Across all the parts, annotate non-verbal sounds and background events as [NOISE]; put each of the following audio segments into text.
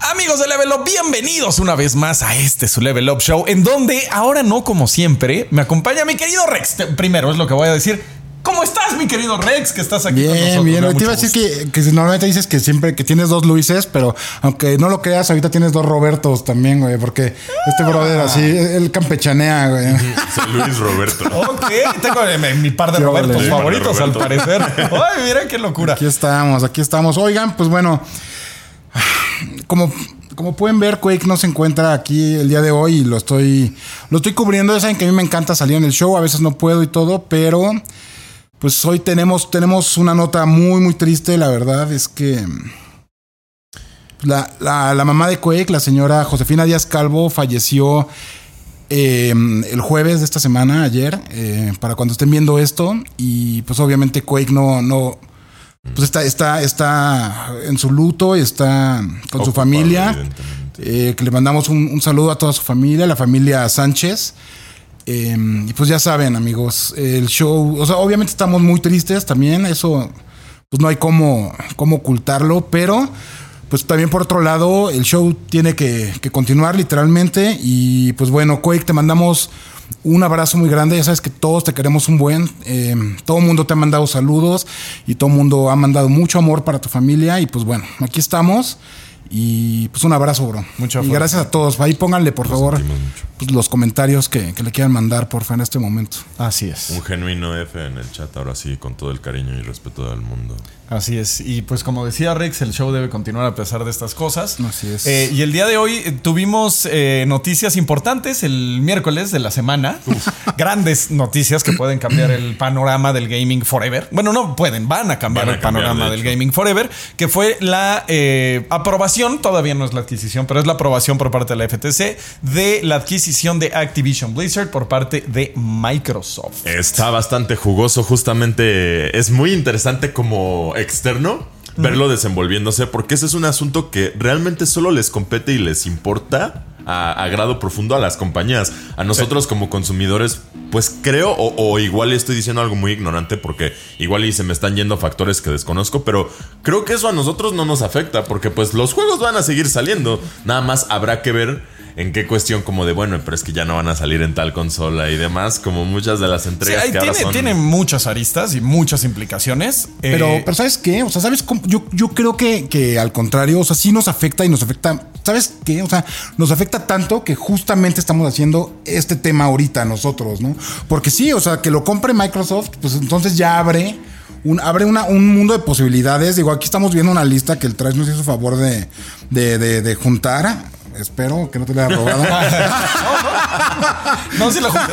Amigos de Level Up, bienvenidos una vez más a este su Level Up Show, en donde ahora no como siempre me acompaña mi querido Rex. Primero es lo que voy a decir. ¿Cómo estás, mi querido Rex? Que estás aquí bien, con nosotros. Bien, bien. Te iba a decir que, que, normalmente dices que siempre que tienes dos Luises, pero aunque no lo creas, ahorita tienes dos Robertos también, güey, porque este brother así, él campechanea, güey. [LAUGHS] Soy Luis Roberto. ok, tengo mi par de Robertos favoritos, al parecer. [LAUGHS] Ay, mira qué locura. Aquí estamos, aquí estamos. Oigan, pues bueno, como como pueden ver, Quake no se encuentra aquí el día de hoy y lo estoy, lo estoy cubriendo. Ya saben que a mí me encanta salir en el show, a veces no puedo y todo, pero pues hoy tenemos, tenemos una nota muy, muy triste. La verdad es que la, la, mamá de Quake, la señora Josefina Díaz Calvo, falleció eh, el jueves de esta semana, ayer, eh, para cuando estén viendo esto. Y pues obviamente Quake no, no, pues está, está, está en su luto y está con su familia. Eh, que le mandamos un, saludo a toda su familia, la familia Sánchez. Em, y pues ya saben, amigos, el show, o sea, obviamente estamos muy tristes también, eso pues no hay cómo, cómo ocultarlo, pero pues también por otro lado, el show tiene que, que continuar literalmente. Y pues bueno, Quake, te mandamos un abrazo muy grande. Ya sabes que todos te queremos un buen. Eh, todo el mundo te ha mandado saludos y todo el mundo ha mandado mucho amor para tu familia. Y pues bueno, aquí estamos. Y pues un abrazo, bro. Mucho Y gracias a todos. Ahí pónganle, por favor, pues, los comentarios que, le quieran mandar, porfa, en este momento. Así es. Un genuino F en el chat, ahora sí, con todo el cariño y respeto del mundo. Así es. Y pues como decía Rex, el show debe continuar a pesar de estas cosas. Así es. Eh, y el día de hoy eh, tuvimos eh, noticias importantes el miércoles de la semana. [LAUGHS] Grandes noticias que pueden cambiar el panorama del gaming forever. Bueno, no pueden, van a cambiar el panorama del gaming forever, que fue la aprobación, todavía no es la adquisición, pero es la aprobación por parte de la FTC de la adquisición de Activision Blizzard por parte de Microsoft. Está bastante jugoso, justamente es muy interesante como externo verlo desenvolviéndose, porque ese es un asunto que realmente solo les compete y les importa a, grado profundo a las compañías. A nosotros como consumidores, pues creo, o, o, igual estoy diciendo algo muy ignorante, porque igual y se me están yendo factores que desconozco, pero creo que eso a nosotros no nos afecta, porque pues los juegos van a seguir saliendo. Nada más habrá que ver en qué cuestión como de, bueno, pero es que ya no van a salir en tal consola y demás, como muchas de las entregas que tiene, ahora son... tiene muchas aristas y muchas implicaciones. Pero, eh, pero ¿sabes qué? O sea, ¿sabes cómo? Yo, yo creo que, que al contrario, o sea, sí nos afecta y nos afecta... ¿Sabes qué? O sea, nos afecta tanto que justamente estamos haciendo este tema ahorita nosotros, ¿no? Porque sí, o sea, que lo compre Microsoft, pues entonces ya abre... Un, abre una, un mundo de posibilidades. Digo, aquí estamos viendo una lista que el Trash nos hizo favor de, de, de, de juntar espero que no te la haya robado. [LAUGHS] no, sí lo junté.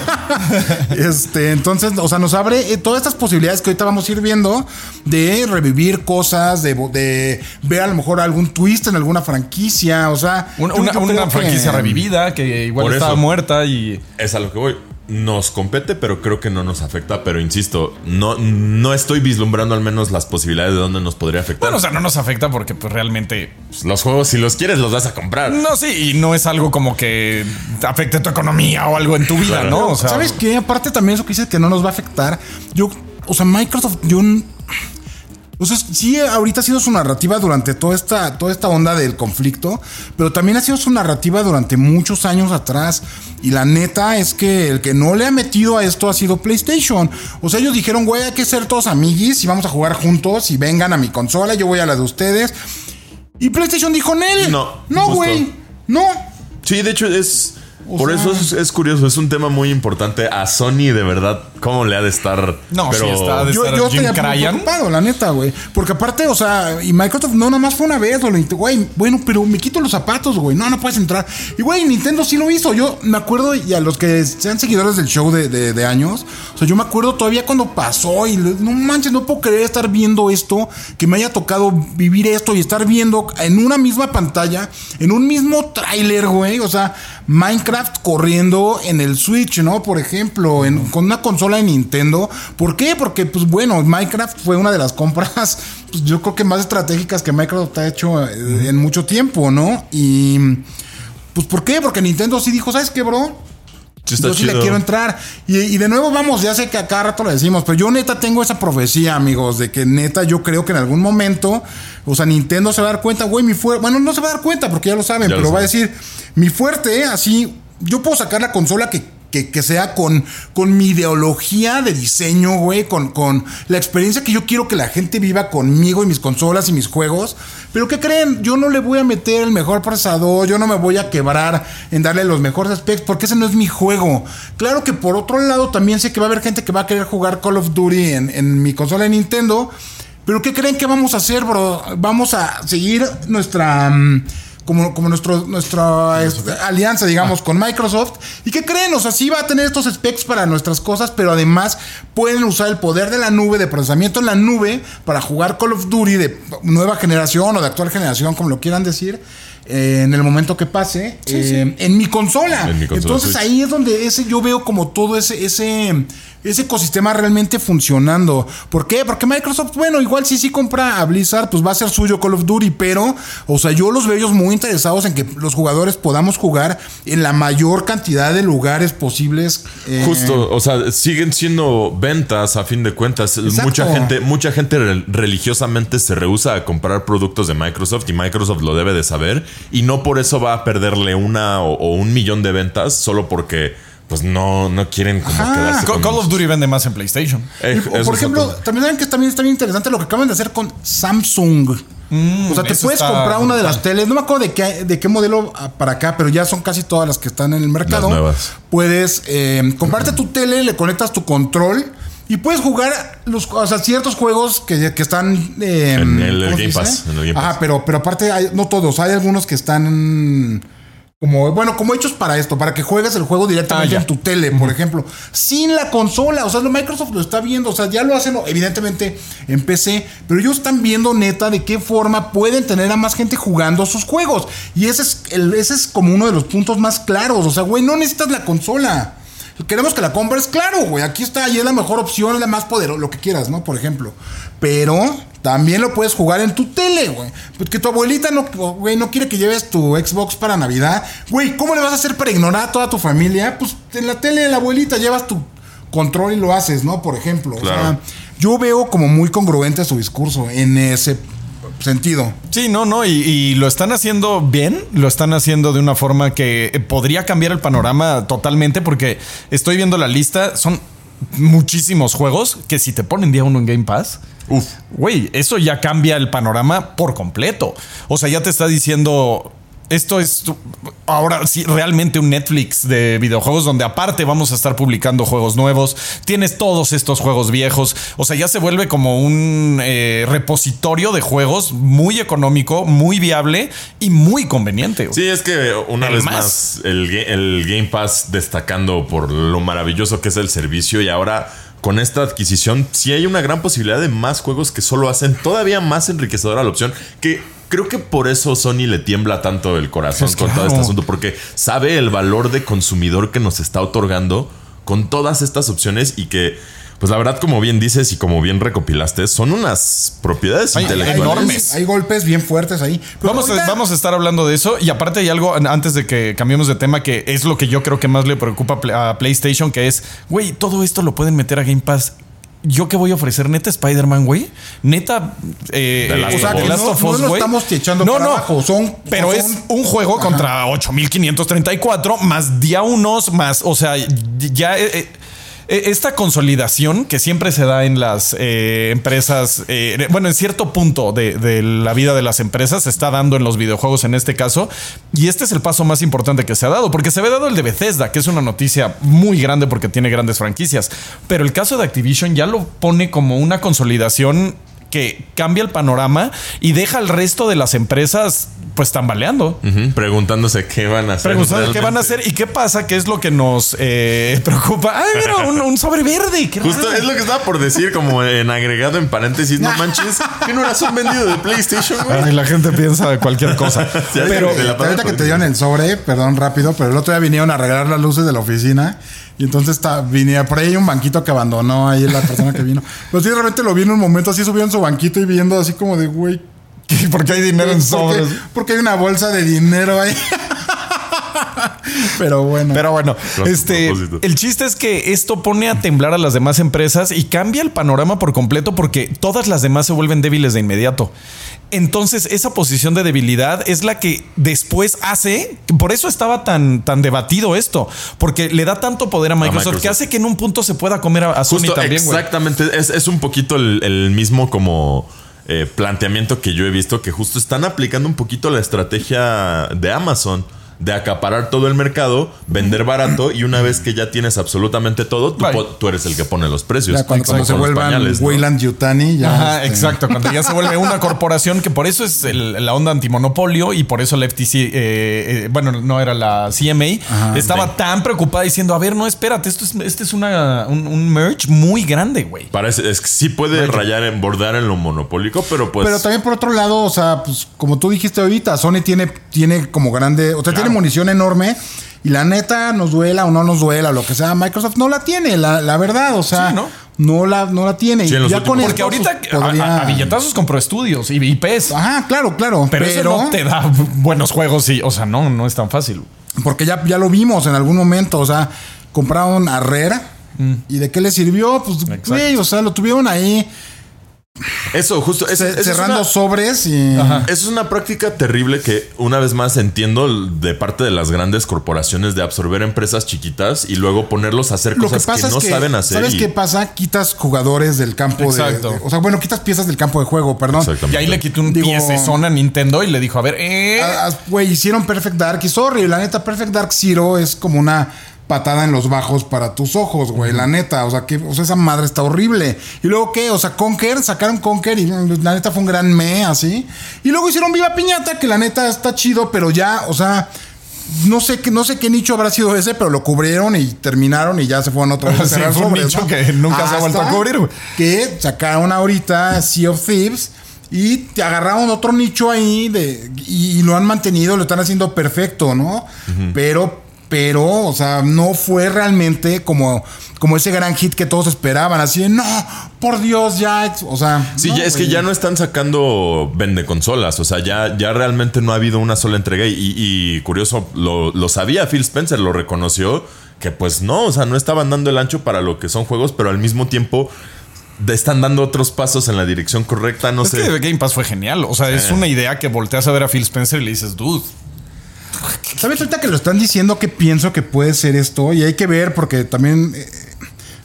Este, entonces, o sea, nos abre eh, todas estas posibilidades que ahorita vamos a ir viendo de revivir cosas, de, de ver a lo mejor algún twist en alguna franquicia, o sea, una, franquicia revivida que igual estaba muerta y es a lo que voy nos compete, pero creo que no nos afecta. Pero insisto, no, no estoy vislumbrando al menos las posibilidades de dónde nos podría afectar. Bueno, o sea, no nos afecta porque pues realmente... Pues, los juegos, si los quieres, los vas a comprar. No, sí, y no es algo como que afecte tu economía o algo en tu vida, ¿no? O sea, ¿Sabes qué? Aparte también eso que dices que no nos va a afectar. Yo, o sea, Microsoft, yo entonces, sí, ahorita ha sido su narrativa durante toda esta, toda esta onda del conflicto, pero también ha sido su narrativa durante muchos años atrás. Y la neta es que el que no le ha metido a esto ha sido PlayStation. O sea, ellos dijeron, güey, hay que ser todos amiguis y vamos a jugar juntos y vengan a mi consola, yo voy a la de ustedes. Y PlayStation dijo, Nel. No. No, güey. No. Sí, de hecho es por eso es, curioso, es un tema muy importante. A Sony, de verdad, ¿cómo le ha de estar? No, pero... está de yo, estar yo Jim preocupado, la neta, güey. Porque aparte, o sea, y Microsoft no nada más fue una vez, güey, bueno, pero me quito los zapatos, güey. No, no puedes entrar. Y güey, Nintendo sí lo hizo. Yo me acuerdo, y a los que sean seguidores del show de, de, años, o sea, yo me acuerdo todavía cuando pasó y no manches, no puedo creer estar viendo esto, que me haya tocado vivir esto y estar viendo en una misma pantalla, en un mismo tráiler, güey. O sea, Minecraft corriendo en el Switch, ¿no? Por ejemplo, con una consola de Nintendo. ¿Por qué? Porque, pues bueno, Minecraft fue una de las compras, [LAUGHS] pues, yo creo que más estratégicas que Microsoft ha hecho eh, en mucho tiempo, ¿no? Y, pues, ¿por qué? Porque Nintendo sí dijo, ¿sabes qué, bro? Sí, yo sí le quiero entrar. Y, y de nuevo, vamos, ya sé que a cada rato lo decimos, pero yo neta tengo esa profecía, amigos, de que neta yo creo que en algún momento, o sea, Nintendo se va a dar cuenta, güey, mi fuerte, bueno, no se va a dar cuenta porque ya lo saben, Ya lo pero va a decir, mi fuerte, así, yo puedo sacar la consola que, que, sea con, con mi ideología de diseño, güey, con, con la experiencia que yo quiero que la gente viva conmigo y mis consolas y mis juegos. Pero ¿qué creen? Yo no le voy a meter el mejor procesador, yo no me voy a quebrar en darle los mejores specs, porque ese no es mi juego. Claro que por otro lado también sé que va a haber gente que va a querer jugar Call of Duty en, en mi consola de Nintendo. Pero ¿qué creen que vamos a hacer, bro? Vamos a seguir nuestra... mm, como, como nuestro, nuestra este, alianza, digamos, con Microsoft. ¿Y qué creen? O sea, sí va a tener estos specs para nuestras cosas, pero además pueden usar el poder de la nube, de procesamiento en la nube, para jugar Call of Duty de nueva generación o de actual generación, como lo quieran decir. eh, en el momento que pase eh, en mi consola. En mi consola Entonces Switch. ahí es donde ese yo veo como todo ese ese ese ecosistema realmente funcionando. ¿Por qué? Porque Microsoft, bueno, igual si sí compra a Blizzard, pues va a ser suyo Call of Duty, pero, o sea, yo los veo ellos muy interesados en que los jugadores podamos jugar en la mayor cantidad de lugares posibles. eh, Justo, o sea, siguen siendo ventas a fin de cuentas. Exacto. Mucha gente, mucha gente re- religiosamente se rehúsa a comprar productos de Microsoft y Microsoft lo debe de saber y no por eso va a perderle una o, o un millón de ventas solo porque pues no, no quieren como Ajá. quedarse con Call of Duty vende más en PlayStation. Eh, por ejemplo, otro- también saben que también está bien interesante lo que acaban de hacer con Samsung. o sea, te puedes comprar una de las teles, no me acuerdo de qué, de qué modelo ah, para acá, pero ya son casi todas las que están en el mercado. Las nuevas. Puedes eh, comprarte tu tele, le conectas tu control y puedes jugar los, o sea, ciertos juegos que, que están eh, En el ¿cómo se Game dice? Pass, en el Game Pass. Ajá, pero, pero aparte, hay- no todos, hay algunos que están como, bueno, como hechos para esto, para que juegues el juego directamente Ah, en tu tele, por ejemplo, sin la consola. O sea, lo Microsoft lo está viendo, o sea, ya lo hacen, evidentemente, en PC, pero ellos están viendo neta de qué forma pueden tener a más gente jugando sus juegos. Y ese es, el, ese es como uno de los puntos más claros. O sea, güey, no necesitas la consola. Queremos que la compres, claro, güey. Aquí está y es la mejor opción, es la más poderosa, lo que quieras, ¿no? Por ejemplo. Pero también lo puedes jugar en tu tele, güey. Porque tu abuelita no, güey, no quiere que lleves tu Xbox para Navidad. Güey, ¿cómo le vas a hacer para ignorar a toda tu familia? Pues en la tele de la abuelita llevas tu control y lo haces, ¿no? Por ejemplo. O Claro. sea, yo veo como muy congruente su discurso en ese sentido. Sí, no, no, y, y lo están haciendo bien, lo están haciendo de una forma que eh, podría cambiar el panorama totalmente, porque estoy viendo la lista, son muchísimos juegos que si te ponen día uno en Game Pass, Uf. güey, eso ya cambia el panorama por completo. O sea, ya te está diciendo. Esto es ahora sí realmente un Netflix de videojuegos donde aparte vamos a estar publicando juegos nuevos. Tienes todos estos juegos viejos. O sea, ya se vuelve como un eh, repositorio de juegos muy económico, muy viable y muy conveniente. Sí, es que una El vez más. más, el, el Game Pass destacando por lo maravilloso que es el servicio y ahora con esta adquisición sí hay una gran posibilidad de más juegos que solo hacen todavía más enriquecedora la opción que creo que por eso Sony le tiembla tanto el corazón Pues con todo este asunto porque sabe el valor de consumidor que nos está otorgando con todas estas opciones y que pues la verdad como bien dices y como bien recopilaste son unas propiedades intelectuales enormes. Hay golpes bien fuertes ahí. Pero Vamos a, vamos a estar hablando de eso. Y aparte hay algo an- antes de que cambiemos de tema que es lo que yo creo que más le preocupa a PlayStation, que es, güey, todo esto lo pueden meter a Game Pass. ¿Yo qué voy a ofrecer? ¿Neta Spider-Man, güey? ¿Neta eh, eh. O sea, que no- no lo estamos echando para abajo, son- pero son- es un juego contra 8534 más día unos, más, o sea, ya... eh, eh, esta consolidación que siempre se da en las eh, empresas, eh, bueno, en cierto punto de, de la vida de las empresas se está dando en los videojuegos en este caso, y este es el paso más importante que se ha dado, porque se había dado el de Bethesda, que es una noticia muy grande porque tiene grandes franquicias, pero el caso de Activision ya lo pone como una consolidación que cambia el panorama y deja al resto de las empresas pues tambaleando. Preguntándose qué van a hacer Preguntando qué van a hacer y qué pasa, qué es lo que nos eh, [LAUGHS] preocupa. Ay, mira, un, un sobre verde. Qué Justo raro. es lo que estaba por decir, como en agregado en paréntesis, no manches, que no eras un vendido de PlayStation, güey. Ay, la gente piensa de cualquier cosa. [LAUGHS] Sí, Pero la- ahorita que te dieron el sobre, perdón, rápido, pero el otro día vinieron a arreglar las luces de la oficina. Y entonces está, venía por ahí un banquito que abandonó ahí la persona que vino. Pero sí, realmente lo vi en un momento así subió en su banquito y viendo así como de, güey, [LAUGHS] porque hay dinero en ¿por qué? sobres. Porque hay una bolsa de dinero ahí. [LAUGHS] [LAUGHS] Pero bueno. Pero bueno, este, el chiste es que esto pone a temblar a las demás empresas y cambia el panorama por completo porque todas las demás se vuelven débiles de inmediato. Entonces, esa posición de debilidad es la que después hace, por eso estaba tan, tan debatido esto, porque le da tanto poder a Microsoft, que Microsoft. hace que en un punto se pueda comer a, a Sony Justo, también, exactamente. Es, es un poquito el, el mismo como eh, planteamiento que yo he visto que justo están aplicando un poquito la estrategia de Amazon. De acaparar todo el mercado, vender barato y una vez que ya tienes absolutamente todo, tú, eres el que pone los precios. ya cuando, cuando se vuelvan pañales, ¿no? Wayland Yutani, ya. Ajá, este, exacto. Cuando ya se vuelve una corporación, que por eso es el- la onda antimonopolio y por eso la FTC, eh, eh, bueno, no era la CMA, Ajá, estaba tan preocupada diciendo: A ver, no, espérate, esto es, este es una, un, un merge muy grande, güey. Parece, es que sí puede rayar en bordar en lo monopólico, pero pues. Pero también por otro lado, o sea, pues como tú dijiste ahorita, Sony tiene, tiene como grande, o sea, tiene munición enorme y la neta nos duela o no nos duela, lo que sea, Microsoft no la tiene, la, la verdad, o sea, Sí, ¿no? ¿no? la, no la tiene. Sí, ya últimos- con Porque ahorita pues, a- podría- a, a billetazos compró estudios y IPs. Ajá, claro, claro. Pero, Pero, eso no te da buenos juegos y, o sea, no, no es tan fácil. porque ya, ya lo vimos en algún momento, o sea, compraron a Rare. ¿Y de qué le sirvió? Pues, Mm. Güey, o sea, lo tuvieron ahí Eso, justo. es- eso es cerrando una- sobres y. Ajá. Eso es una práctica terrible que una vez más entiendo de parte de las grandes corporaciones de absorber empresas chiquitas y luego ponerlos a hacer Lo cosas que, pasa no es que, saben hacer. ¿sabes y- qué pasa? Quitas jugadores del campo de- Exacto. de, O sea, bueno, quitas piezas del campo de juego, perdón. Exactamente. Y ahí le quitó un Digo- piecezón a Nintendo y le dijo: A ver, eh. Ah, ah, Güey, hicieron Perfect Dark y sorry, la neta, Perfect Dark Zero es como una patada en los bajos para tus ojos, güey, la neta, o sea, que o sea, esa madre está horrible. Y luego qué, o sea, Conker, sacaron Conker y la neta fue un gran me así. Y luego hicieron Viva Piñata, que la neta está chido, pero ya, o sea, no sé qué, no sé qué nicho habrá sido ese, pero lo cubrieron y terminaron y ya se fueron otra vez a [LAUGHS] Sí, cerrar fue un sobres, nicho ¿no? que nunca se ha vuelto a Hasta cubrir, güey. Que sacaron ahorita Sea of Thieves y te agarraron otro nicho ahí de, y, y lo han mantenido, lo están haciendo perfecto, ¿no? Pero, pero, o sea, no fue realmente como, como ese gran hit que todos esperaban. Así de, no, por Dios, ya. O sea, Sí, no, ya- es que ya no están sacando vende consolas. O sea, ya, ya realmente no ha habido una sola entrega. Y, y curioso, lo, lo sabía Phil Spencer, lo reconoció. Que pues no, o sea, no estaban dando el ancho para lo que son juegos, pero al mismo tiempo de- están dando otros pasos en la dirección correcta. No Es sé. que Game Pass fue genial. O sea, es una idea que volteas a ver a Phil Spencer y le dices, dude. ¿Sabes ahorita que lo están diciendo que pienso que puede ser esto? Y hay que ver porque también, eh,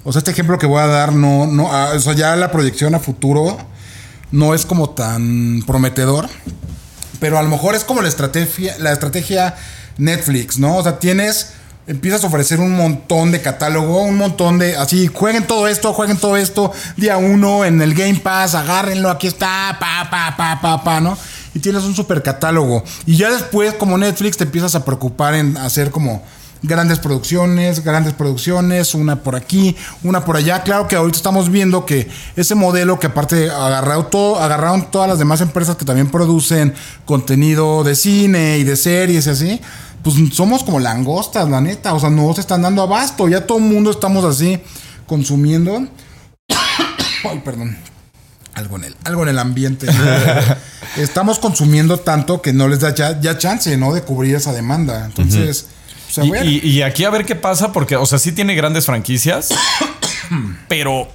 o sea, este ejemplo que voy a dar, no, no, ah, o sea, ya la proyección a futuro no es como tan prometedor, pero a lo mejor es como la estrategia, la estrategia Netflix, ¿no? O sea, tienes, empiezas a ofrecer un montón de catálogo, un montón de, así, jueguen todo esto, jueguen todo esto, día uno en el Game Pass, agárrenlo, aquí está, pa, pa, pa, pa, pa, ¿no? Tienes un super catálogo. Y ya después, como Netflix, te empiezas a preocupar en hacer como grandes producciones, grandes producciones, una por aquí, una por allá. Claro que ahorita estamos viendo que ese modelo que aparte agarraron, todo, agarraron todas las demás empresas que también producen contenido de cine y de series y así, pues somos como langostas, la neta. O sea, no se están dando abasto. Ya todo el mundo estamos así consumiendo. [COUGHS] Ay, perdón. Algo en el, algo en el ambiente. [LAUGHS] Estamos consumiendo tanto que no les da ya, ya chance, ¿no? De cubrir esa demanda. Entonces, pues, a Y, ver. y- y aquí a ver qué pasa, porque, o sea, sí tiene grandes franquicias, [COUGHS] pero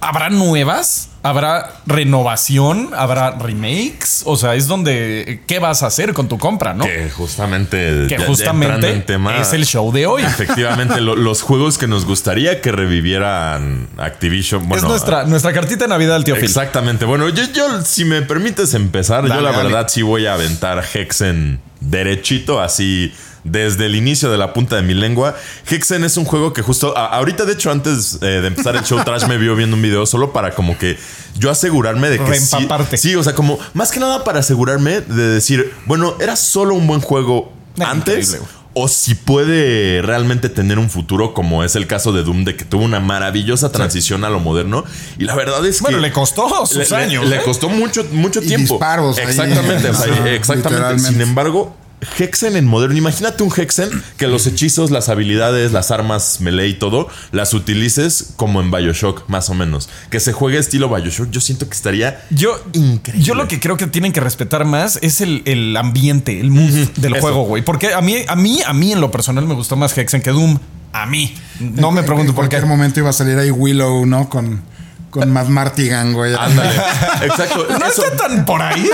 ¿habrá nuevas? ¿Habrá renovación? ¿Habrá remakes? O sea, es donde, ¿qué vas a hacer con tu compra, no? Que justamente. Que ya- justamente en tema, es el show de hoy. Efectivamente, lo- [LAUGHS] los juegos que nos gustaría que revivieran Activision. Bueno, es nuestra, nuestra cartita de Navidad al tío Phil. Exactamente. Bueno, yo, yo, si me permites empezar, Dale, yo la dale. verdad sí voy a aventar Hexen derechito, así desde el inicio de la punta de mi lengua. Hexen es un juego que justo a- ahorita, de hecho, antes eh, de empezar el show, Trash me vio viendo un video solo para como que yo asegurarme de que sí, sí, o sea, como más que nada para asegurarme de decir, bueno, era solo un buen juego antes. O si puede realmente tener un futuro, como es el caso de Doom, de que tuvo una maravillosa transición a lo moderno. Y la verdad es Bueno, que. le costó sus Le- años. Le, ¿eh? costó mucho, mucho Y tiempo. disparos ahí. Exactamente. o sea, [LAUGHS] Ajá, exactamente. Sin embargo, Hexen en moderno. Imagínate un Hexen que los hechizos, las habilidades, las armas melee y todo, las utilices como en Bioshock, más o menos. Que se juegue estilo Bioshock, yo siento que estaría Yo, increíble. yo lo que creo que tienen que respetar más es el, el ambiente, el mood del eso. juego, güey. Porque a mí, a mí, a mí en lo personal me gustó más Hexen que Doom. A mí. No me En- pregunto en por qué. cualquier momento iba a salir ahí Willow, ¿no? Con, con Matt Martigan, güey. Ándale. [LAUGHS] Exacto. No Eso- está tan por ahí,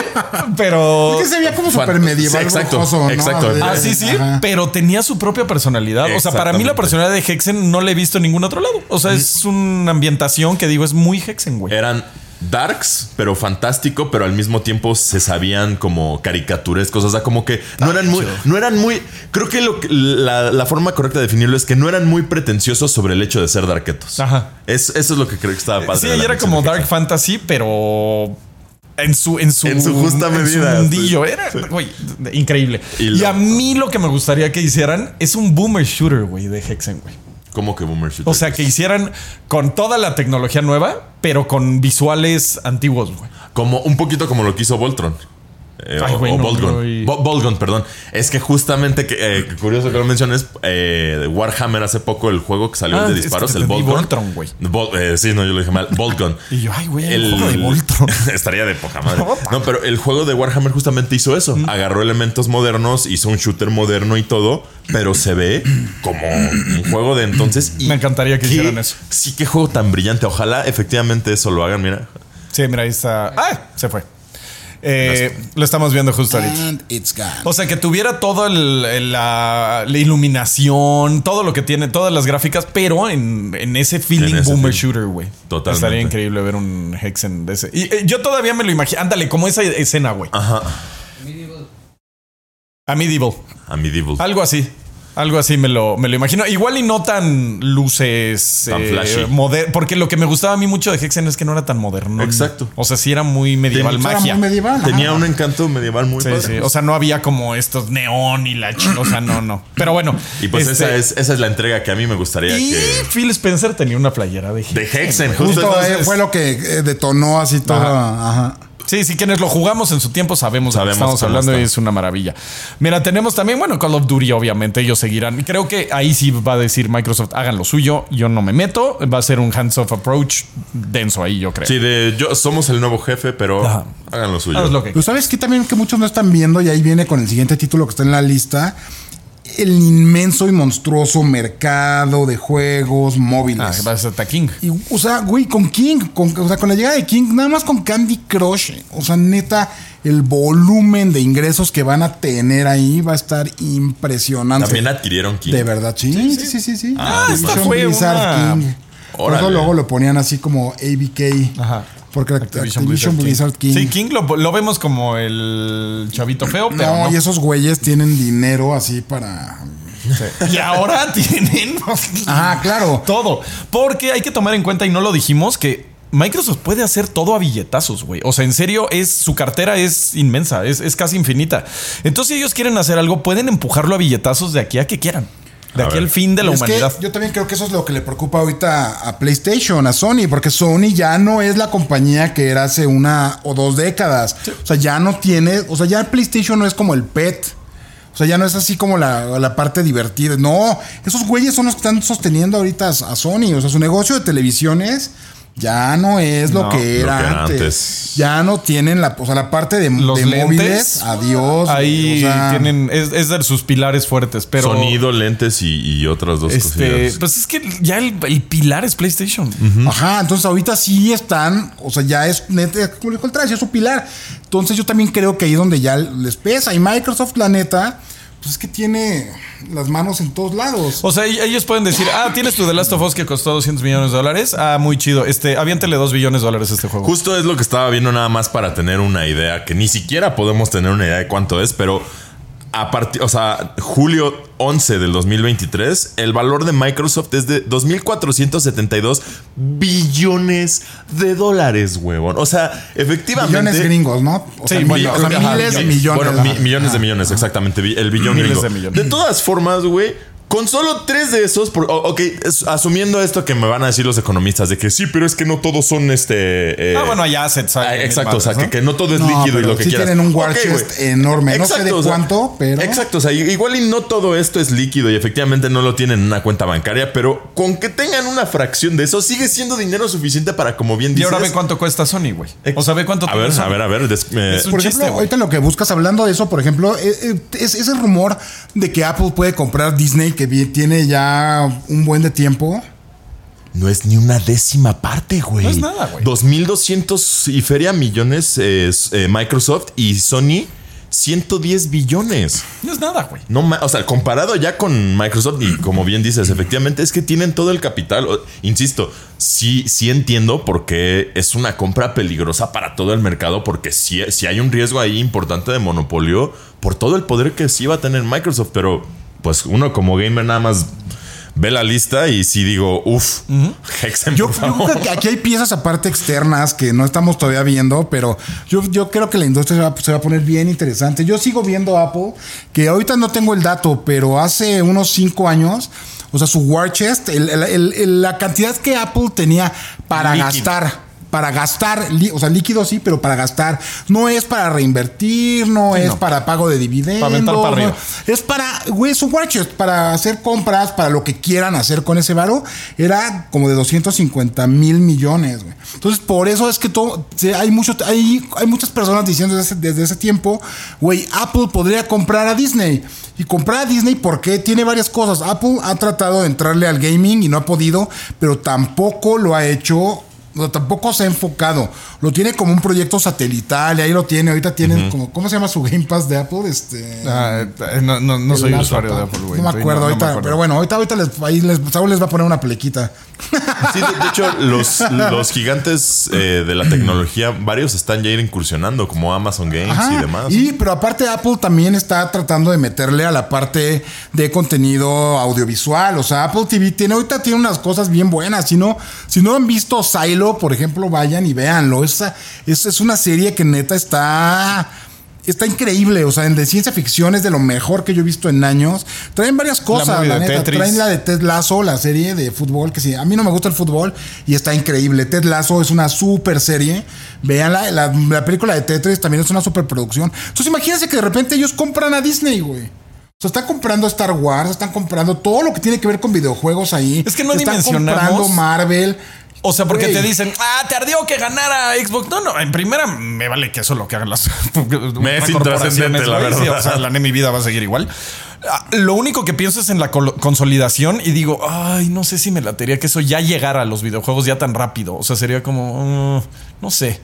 pero. Es que se veía como súper medieval, sí, exacto, brujoso, ¿no? exacto. De- Ah, sí, sí, Ajá. pero tenía su propia personalidad. O sea, para mí la personalidad de Hexen no la he visto en ningún otro lado. O sea, es una ambientación que digo es muy Hexen, güey. Eran darks, pero fantástico, pero al mismo tiempo se sabían como caricaturescos. O sea, como que no eran muy. No eran muy. Creo que, lo que- la, la forma correcta de definirlo es que no eran muy pretenciosos sobre el hecho de ser darketos. Ajá. Es, eso es lo que creo que estaba padre. Sí, era como Dark. Fantasy, pero en su, en su, En su justa en su medida, mundillo. Era, güey, increíble. Y Y, a mí lo que me gustaría que hicieran es un boomer shooter, güey, de Hexen, güey. Como que Boomer. O sea, que hicieran con toda la tecnología nueva, pero con visuales antiguos, güey. Como un poquito como lo que hizo Voltron. Eh, Ay, o, güey, o no, Boltgun. no, y- Bo- Boltgun, perdón. Es que justamente, que, eh, curioso que lo menciones, eh, Warhammer hace poco el juego que salió Ah, el de es que disparos, el Boltgun. Voltron, güey. Sí, no, yo lo dije mal. Boltgun. [LAUGHS] Y yo, ay, güey, el juego de Voltron. [LAUGHS] estaría de poca madre. No, pero el juego de Warhammer justamente hizo eso. Agarró elementos modernos, hizo un shooter moderno y todo, pero se ve como un juego de entonces. y Me encantaría que qué- hicieran eso. Sí, qué juego tan brillante. Ojalá efectivamente eso lo hagan. Mira, Sí, mira, ahí está. ¡Ah! Se fue. Eh, lo estamos viendo justo ahorita. And it's gone. O sea, que tuviera toda la, la iluminación, todo lo que tiene, todas las gráficas, pero en, en ese feeling En ese boomer shooter, güey. Totalmente. Estaría increíble ver un Hexen de ese. Y eh, yo todavía me lo imagino. Ándale, como esa escena, güey. ajá, A Medieval. a Medieval. Algo así. Algo así me lo, me lo imagino. Igual y no tan luces. Tan eh, flashy. moder- porque lo que me gustaba a mí mucho de Hexen es que no era tan moderno. Exacto. O sea, sí era muy medieval Tenía- Era magia. muy medieval. Tenía un encanto medieval muy Sí, padre. sí. O sea, no había como estos neón y la O sea, no, no. Pero bueno. y pues este, esa, es, esa es la entrega que a mí me gustaría Y que. Phil Spencer tenía una playera de Hexen. De Hexen, justo. Justo eh, entonces- fue lo que eh, detonó así todo. Ajá. Sí, sí, quienes lo jugamos en su tiempo sabemos de lo que estamos hablando está. y es una maravilla. Mira, tenemos también, bueno, Call of Duty, obviamente, ellos seguirán. Creo que ahí sí va a decir Microsoft, hagan lo suyo, yo no me meto. Va a ser un hands-off approach denso ahí, yo creo. Sí, de yo somos el nuevo jefe, pero Ajá. hagan lo suyo. Haz lo que Pero sabes que también que muchos no están viendo, y ahí viene con el siguiente título que está en la lista. El inmenso y monstruoso mercado de juegos Ah, móviles. va a ser The King. Y, o sea, güey, con King, con, o sea, con la llegada de King, nada más con Candy Crush, o sea, neta, el volumen de ingresos que van a tener ahí va a estar impresionante. También adquirieron King. De verdad, sí, sí, sí, sí. sí, Ah, esta fue Blizzard una- King. Por eso luego lo ponían así como ABK. Ajá. Porque Activision, Activision, Blizzard, Blizzard King. Sí, King lo, lo vemos como el chavito feo, pero no, no. y esos güeyes tienen dinero así para. Y ahora [LAUGHS] tienen Ah, claro. todo. Porque hay que tomar en cuenta, y no lo dijimos, que Microsoft puede hacer todo a billetazos, güey. O sea, en serio, es, su cartera es inmensa, es, es casi infinita. Entonces, si ellos quieren hacer algo, pueden empujarlo a billetazos de aquí a que quieran. De A aquí ver. al fin de la Es que humanidad. yo también creo que eso es lo que le preocupa ahorita a PlayStation, a Sony, porque Sony ya no es la compañía que era hace una o dos décadas. O sea, ya no tiene, o sea, ya PlayStation no es como el pet. O sea, ya no es así como la, la parte divertida. No, esos güeyes son los que están sosteniendo ahorita a, a Sony. O sea, su negocio de televisiones ya no es lo, No, que, era lo que era antes. antes. Ya no tienen la, o sea, la parte de, Los de lentes, móviles. Adiós. Ahí o sea, tienen, es, es de sus pilares fuertes, pero. Sonido, lentes y, y otras dos Este, cosillas. pues es que ya el, el pilar es PlayStation. Ajá, entonces ahorita sí están, o sea, ya es como dijo el traje, es su pilar. Entonces yo también creo que ahí es donde ya les pesa. Y Microsoft, la neta, pues es que tiene las manos en todos lados. O sea, ellos pueden decir, ah, tienes tu The Last of Us que costó 200 millones de dólares. Ah, muy chido. Este, aviéntele 2 billones de dólares a este juego. Justo es lo que estaba viendo nada más para tener una idea, que ni siquiera podemos tener una idea de cuánto es, pero a partir, o sea, julio 11 del 2023, el valor de Microsoft es de 2.472 billones de dólares, huevón. O sea, efectivamente... Millones gringos, ¿no? O sea, Sí, bueno, o sea, miles de millones. Bueno, millones de millones, exactamente. El billón Miles gringo. de millones. De todas formas, güey, Con solo tres de esos, por- ok, es- asumiendo esto que me van a decir los economistas, de que sí, pero es que no todos son este. eh, Ah, bueno, hay assets. hay ah, exacto, o sea, que, ¿no? que no todo es No, líquido y lo que sí quieras. tienen un war chest enorme. No sé de o sea, cuánto, pero- Exacto, o sea, igual y no todo esto es líquido y efectivamente no lo tienen en una cuenta bancaria, pero con que tengan una fracción de eso, sigue siendo dinero suficiente para, como bien Y dices. ahora ve cuánto cuesta Sony, güey. O sea, ve cuánto A ver, a ver, a ver. des- eh, Es un Por chiste, ejemplo, ahorita lo que buscas hablando de eso, por ejemplo, eh, eh, es ese rumor de que Apple puede comprar Disney que tiene ya un buen de tiempo. No es ni una décima parte, güey. No es nada, güey. 2.200 y feria millones es, eh, Microsoft y Sony 110 billones. No es nada, güey. No, o sea, comparado ya con Microsoft y como bien dices, efectivamente es que tienen todo el capital. Insisto, sí, sí entiendo por qué es una compra peligrosa para todo el mercado, porque sí, sí hay un riesgo ahí importante de monopolio por todo el poder que sí va a tener Microsoft, pero pues uno como gamer nada más ve la lista y sí digo, uff, Hexen, Yo, por yo creo que aquí hay piezas aparte externas que no estamos todavía viendo, pero yo, yo creo que la industria se va, se va a poner bien interesante. Yo sigo viendo Apple, que ahorita no tengo el dato, pero hace unos cinco años, o sea, su war chest, el- el- el- el- la cantidad que Apple tenía para Líquido. gastar. Para gastar, o sea, líquido sí, pero para gastar. No es para reinvertir, no es no. para pago de dividendos. Para aventar para no- arriba. es para, güey, su war chest, para hacer compras, para lo que quieran hacer con ese varo, era como de 250 mil millones, güey. Entonces, por eso es que todo, hay, mucho, hay, hay muchas personas diciendo desde ese, desde ese tiempo, güey, Apple podría comprar a Disney. Y comprar a Disney porque tiene varias cosas. Apple ha tratado de entrarle al gaming y no ha podido, pero tampoco lo ha hecho. Tampoco se ha enfocado. Lo tiene como un proyecto satelital y ahí lo tiene. Ahorita tienen como, ¿cómo se llama su Game Pass de Apple? Este. Ah, no no, no soy usuario de. Apple, güey. No me acuerdo no- no me ahorita, acuerdo. pero bueno, ahorita, ahorita les, ahí les, Saúl les va a poner una plequita. Sí, de, de hecho, los, los gigantes eh, de la tecnología, varios están ya ir incursionando, como Amazon Games Ajá, y demás. Y, pero aparte Apple también está tratando de meterle a la parte de contenido audiovisual. O sea, Apple TV tiene, ahorita tiene unas cosas bien buenas. Si no, si no han visto Silo, por ejemplo, vayan y véanlo. Esa, es, es una serie que neta está. Está increíble, o sea, en de ciencia ficción es de lo mejor que yo he visto en años. Traen varias cosas, la, de neta. Tetris. Traen la de Ted Lasso, la serie de fútbol, que sí, a mí no me gusta el fútbol y está increíble. Ted Lasso es una super serie. Veanla, la, la película de Tetris también es una super producción. Entonces imagínense que de repente ellos compran a Disney, güey. O sea, están comprando Star Wars, están comprando todo lo que tiene que ver con videojuegos ahí. Es que no están dimensionamos- comprando Marvel. O sea, porque te dicen, ah, te ardió que ganara Xbox. No, no, en primera me vale que eso es lo que hagan las [LAUGHS] Me es intrascendente, la. Sí, verdad. o sea, la neta, mi vida va a seguir igual. Ah, Lo único que pienso es en la consolidación y digo, ay, no sé si me latería que eso ya llegara a los videojuegos ya tan rápido. O sea, sería como, mm, no sé.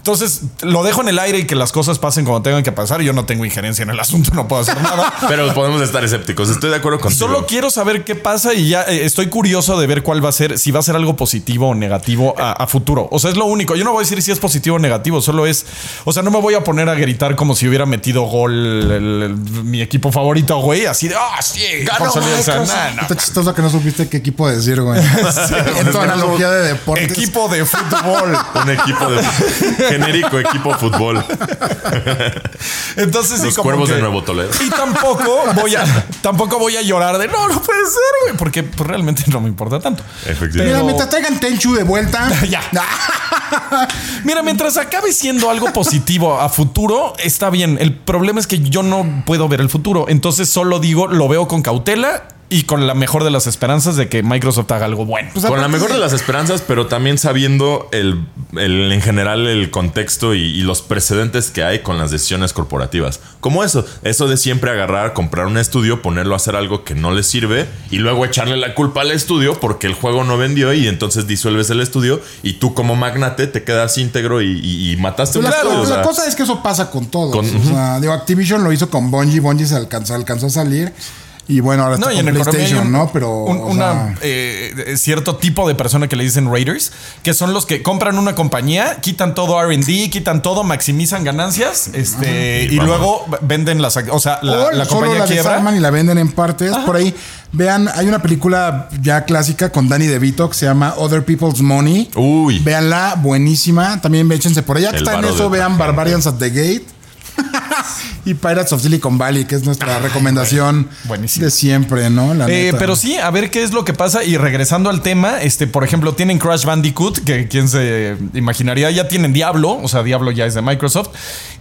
Entonces, lo dejo en el aire y que las cosas pasen como tengan que pasar. Yo no tengo injerencia en el asunto, no puedo hacer nada. [LAUGHS] Pero podemos estar escépticos. Estoy de acuerdo contigo. Solo quiero saber qué pasa y ya eh, estoy curioso de ver cuál va a ser, si va a ser algo positivo o negativo a, a futuro. O sea, es lo único. Yo no voy a decir si es positivo o negativo, solo es, o sea, no me voy a poner a gritar como si hubiera metido gol el- el- mi equipo favorito, güey, así de, ah, sí, Ganó o sea, nah, no. Está chistoso que no supiste qué equipo decir, güey. [LAUGHS] en tu analogía de deportes. Equipo de fútbol. Un equipo de [LAUGHS] genérico equipo fútbol. Entonces, Los como cuervos que- de Nuevo Toledo. Y tampoco voy a, [LAUGHS] tampoco voy a llorar de no, no puede ser, güey, porque pues, realmente no me importa tanto. Efectivamente. Mira, mientras traigan Tenchu de vuelta. [LAUGHS] Ya. [LAUGHS] Mira, mientras acabe siendo algo positivo a futuro, está bien. El problema es que yo no puedo ver el futuro. Entonces solo digo, lo veo con cautela y con la mejor de las esperanzas de que Microsoft haga algo bueno. Pues, Con la mejor de las esperanzas, pero también sabiendo el, el- en general el contexto y, y los precedentes que hay con las decisiones corporativas. Como eso, eso de siempre agarrar, comprar un estudio, ponerlo a hacer algo que no le sirve y luego echarle la culpa al estudio porque el juego no vendió y entonces disuelves el estudio y tú como magnate te quedas íntegro y, y- y mataste Pues un la, estudio, la o sea. cosa es que eso pasa con todos. Con- o sea, digo, Activision lo hizo con Bungie, Bungie se alcanzó, alcanzó a salir. Y bueno, ahora está No, y con en PlayStation, un- ¿no? Pero. un- o una, sea, eh, cierto tipo de persona que le dicen raiders, que son los que compran una compañía, quitan todo RD, quitan todo, maximizan ganancias, este, Y luego venden las, o sea, la, o la solo compañía la quiebra. desarman y la venden en partes. Por ahí, vean, hay una película ya clásica con Danny DeVito que se llama Other People's Money. Uy. Véanla, buenísima. También échense por allá. Que está en eso, vean. Barbarians at the Gate. [LAUGHS] y Pirates of Silicon Valley, que es nuestra recomendación Buenísimo. de siempre, ¿no? La Eh, neta. pero sí, a ver qué es lo que pasa. Y regresando al tema, este, por ejemplo, tienen Crash Bandicoot, que quién se imaginaría, ya tienen Diablo, o sea, Diablo ya es de Microsoft.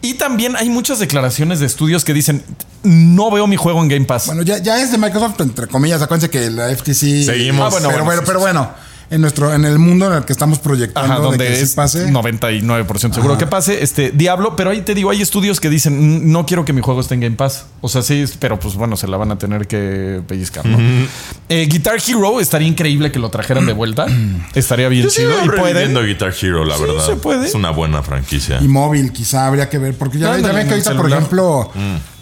Y también hay muchas declaraciones de estudios que dicen, no veo mi juego en Game Pass. Bueno, ya, ya es de Microsoft, entre comillas. Acuérdense que la FTC. Seguimos. Ah, bueno, pero, bueno, bueno, pero bueno, en nuestro, en el mundo en el que estamos proyectando Ajá, de donde que sí es pase. 99% seguro que pase, este Diablo, pero ahí te digo, hay estudios que dicen, "Mm, no quiero que mi juego esté en Game Pass. O sea, sí, pero pues bueno, se la van a tener que pellizcar, ¿no? Eh, Guitar Hero estaría increíble que lo trajeran de vuelta. estaría bien Yo chido. sigo Y pueden. Guitar Hero, la Sí, verdad. se puede. Es una buena franquicia. Y móvil, quizá habría que ver. Porque ya, Ándale, ven que ahorita, por ejemplo,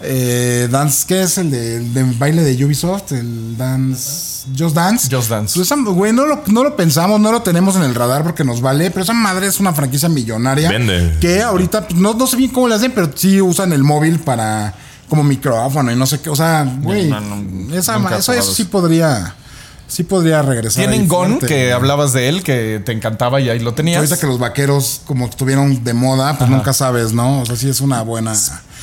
eh, Dance, ¿qué es el de, el de baile de Ubisoft? El Dance. Just Dance. Just Dance. Pues esa- güey, no lo, no lo pensamos, no lo tenemos en el radar porque nos vale, pero esa madre es una franquicia millonaria. Vende. Que ahorita, pues, no, no sé bien cómo le hacen, pero sí usan el móvil para. como micrófono y no sé qué. O sea, güey. No, no, esa eso, eso sí podría. Sí podría regresar. Tienen Gon, que hablabas de él, que te encantaba y ahí lo tenías. Ahorita que los vaqueros, como estuvieron de moda, pues nunca sabes, ¿no? O sea, sí es una buena.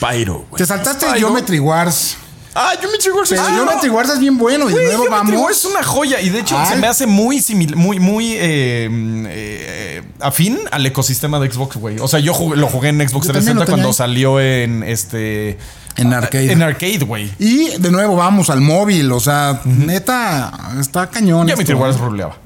Pyro, güey. Te saltaste Spyro. Geometry Wars. Ah, yo me chico Pero Ah, Geometry Wars es bien bueno. Y de Güey, nuevo Geometry vamos. Wars es una joya y de hecho Ay. se me hace muy simil- muy muy eh, eh, afín al ecosistema de Xbox, güey. O sea, yo jugué- lo jugué en Xbox Yo también 360 lo tenía cuando salió en este En arcade. En arcade, güey. Y de nuevo vamos al móvil. O sea, neta, está cañón. Geometry esto. Wars ruleaba.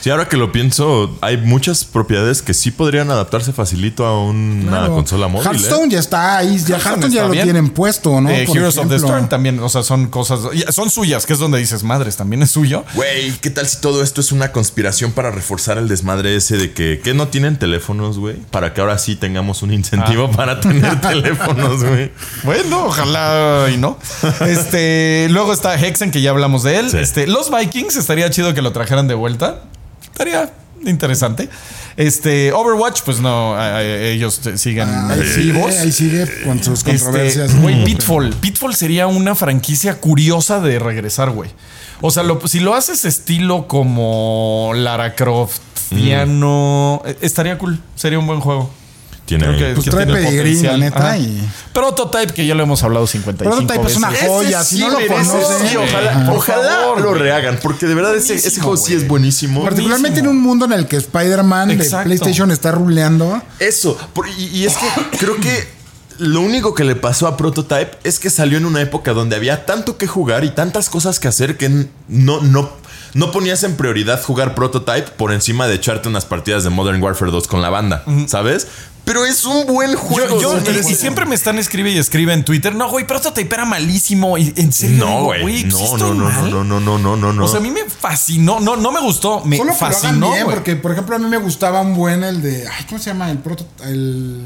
Sí, ahora que lo pienso, hay muchas propiedades que sí podrían adaptarse facilito a una Claro. consola móvil. ¿eh? Hearthstone ya está ahí. Ya Hearthstone Hearthstone ya lo bien. tienen puesto, ¿no? Eh, Por Heroes of the. Storm también, o sea, son cosas, son suyas, que es donde dices, madres, también es suyo. Güey, ¿qué tal si todo esto es una conspiración para reforzar el desmadre ese de que, que no tienen teléfonos, güey? Para que ahora sí tengamos un incentivo Ah. para tener [LAUGHS] teléfonos, güey. Bueno, ojalá y no. [LAUGHS] Este, luego está Hexen, que ya hablamos de él. Sí. Este, los Vikings, estaría chido que lo trajeran de vuelta. Estaría interesante. Este, Overwatch, pues no, a- a- ellos siguen Ah, Ahí eh, sigue, vivos. ahí sigue con sus Este, controversias. Güey, Pitfall. Pitfall sería una franquicia curiosa de regresar, güey. O sea, lo- si lo haces estilo como Lara Croft, Diano, eh, estaría cool. Sería un buen juego. Tiene que- Pues que trae tiene pedigrí, neta. Y... Prototype, que ya lo hemos hablado 55 Prototype es una veces. joya. Ese si no lo merece- conoces. sí, ojalá, favor, lo rehagan, porque de verdad ese, ese juego sí es buenísimo. Particularmente en un mundo en el que Spider-Man de. PlayStation está ruleando. Eso, por- y, y es que creo que lo único que le pasó a Prototype es que salió en una época donde había tanto que jugar y tantas cosas que hacer que no, no, no ponías en prioridad jugar Prototype por encima de echarte unas partidas de Modern Warfare 2 con la banda, ¿sabes? Pero es un buen juego. Yo, yo- y, y siempre me están escribe y escribe en Twitter. No, güey, Prototype era malísimo. Y en serio. No, güey. pues No, no, no, mal. no, no, no, no, no, no. O sea, a mí me fascinó. No, no me gustó. Me Solo fascinó. bien, porque, por ejemplo, a mí me gustaba un buen el de. Ay, ¿cómo se llama? El proto. El.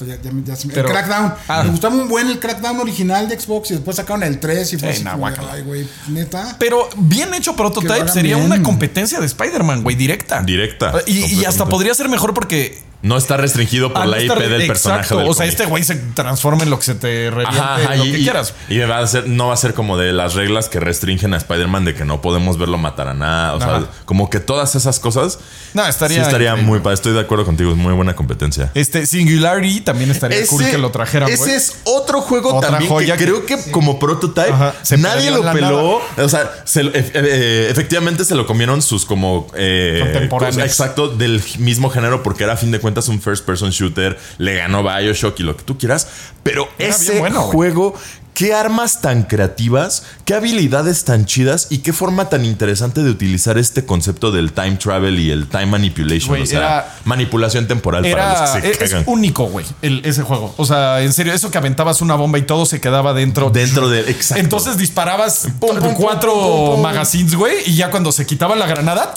ya- ya- ya me- Pero- el Crackdown. Ah. Me gustaba un buen el Crackdown original de Xbox y después sacaron el 3 y fue Sí, así nah, como. Ay, güey, neta. Pero bien hecho Prototype sería bien. una competencia de Spider-Man, güey, directa. Directa, Y, y hasta podría ser mejor porque. No está restringido por al la no IP del personaje Exacto, del O sea, este güey se transforma en lo que se te reviente, Ajá, ajá, lo y, que quieras. y va a ser, no va a ser como de las reglas que restringen a Spider-Man de que no podemos verlo matar a nada. O Ajá. sea, como que todas esas cosas. No, estaría. sí, estaría increíble. muy padre. Estoy de acuerdo contigo, es muy buena competencia. Este Singularity también estaría cool que lo trajeran, ese es otro juego Otra también joya que que- creo que como prototype nadie lo peló. O sea, se lo- e- e- efectivamente se lo comieron sus como eh, Contemporáneos. exacto del mismo género porque era a fin de cuentas un first person shooter. Le ganó Bioshock y lo que tú quieras. Pero Era ese bueno, juego, qué armas tan creativas, qué habilidades tan chidas y qué forma tan interesante de utilizar este concepto del time travel y el time manipulation. O sea, era- manipulación temporal para Era, los que se es, es cagan. único, güey, ese juego. O sea, en serio, eso que aventabas una bomba y todo se quedaba dentro. Dentro de- exacto. Entonces disparabas Pum, cuatro pum, pum, pum. magazines, güey, y ya cuando se quitaba la granada.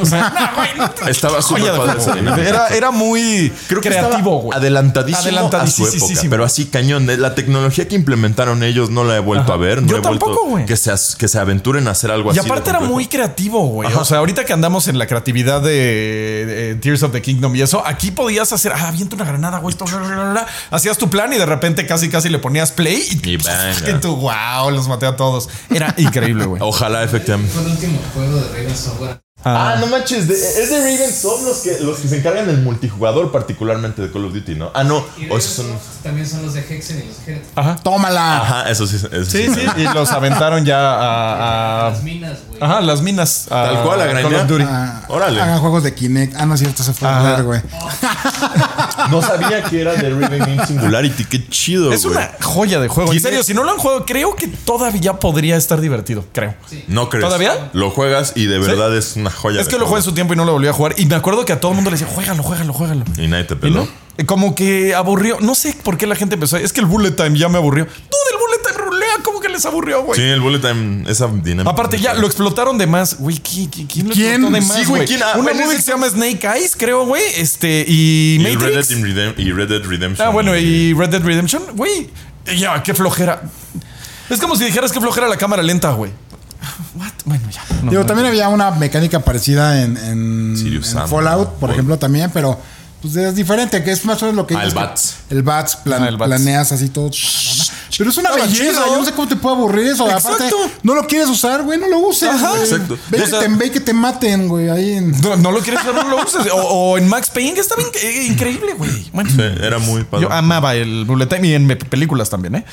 O sea, [LAUGHS] no, güey, no, Estaba súper padre. Era, era muy Creo que creativo, güey. adelantadísimo, a su Adelantadísimo. época, pero así cañón. La tecnología que implementaron ellos no la he vuelto a ver. No Yo he vuelto tampoco, güey. que se, que se aventuren a hacer algo Y así. de aparte era muy creativo, güey. O sea, ahorita que andamos en la creatividad de, de Tears of the Kingdom y eso, aquí podías hacer, ah, avienta una granada, güey, esto, bla, bla, bla, bla. hacías tu plan y de repente casi casi le ponías play y, Y [LAUGHS] y tú, wow, los maté a todos. Era increíble, güey. Ojalá, efectivamente. Fue el último juego de Raven Software. Ah, no manches, de- es de Raven, son los que, los que se encargan del multijugador, particularmente de Call of Duty, ¿no? Ah, no, Y o de esos son. también son los de Hexen y los de. Ajá. Tómala. Ajá, eso sí. eso Sí, sí, y los aventaron ya a. a- Las minas, güey. ajá, las minas. a Tal cual, a Call of Duty. Ah, Órale. Hagan juegos de Kinect. Ah, no es cierto, se fue a ver, güey. [LAUGHS] No sabía que era de Raven Game Singularity, qué chido, Es güey. una joya de juego. En serio, si no lo han jugado, creo que todavía podría estar divertido. Creo. No crees. ¿Todavía? Lo juegas y de verdad es una joya. Es que lo jugué en su tiempo y no lo volví a jugar. Y me acuerdo que a todo el mundo le decía, juégalo, juégalo, juégalo. Y nadie te ¿Y peló. no? Como que aburrió. No sé por qué la gente empezó. a- Es que el bullet time ya me aburrió. Todo el bullet time rulea. ¿Cómo que les aburrió, güey? Sí, el bullet time, esa dinámica. Aparte, ya lo explotaron de más. Güey, ¿qui- qui- ¿quién lo ¿Quién? explotó de más? Sí, güey, ¿quién? Ah, Una movie que se llama Snake Eyes, creo, güey. Este, y Y Red. Dead Redem- y Red Dead Redemption. Ah, bueno, y Red Dead Redemption, güey. Ya, qué flojera. Es como si dijeras que flojera la cámara lenta, güey. [LAUGHS] What? Bueno, ya. No, Digo, también había una mecánica parecida en, en- Sirius en Sam. Fallout, por ejemplo, también, pero pues es diferente, que es más o menos lo que Ah, el Bats. El Bats, plan- Ah, el Bats. planeas así todo. Pero es una Estaba belleza, chido. yo no sé cómo te puede aburrir eso. Aparte, no lo quieres usar, güey, no lo uses. Ajá. güey. Exacto. Ve, O que te, ve que te maten, güey, ahí en... No, no lo quieres ver, no lo uses. O, o en Max Payne, que estaba eh, increíble, güey. Bueno, Sí, era muy padre. yo amaba el bullet time y en películas también, ¿eh?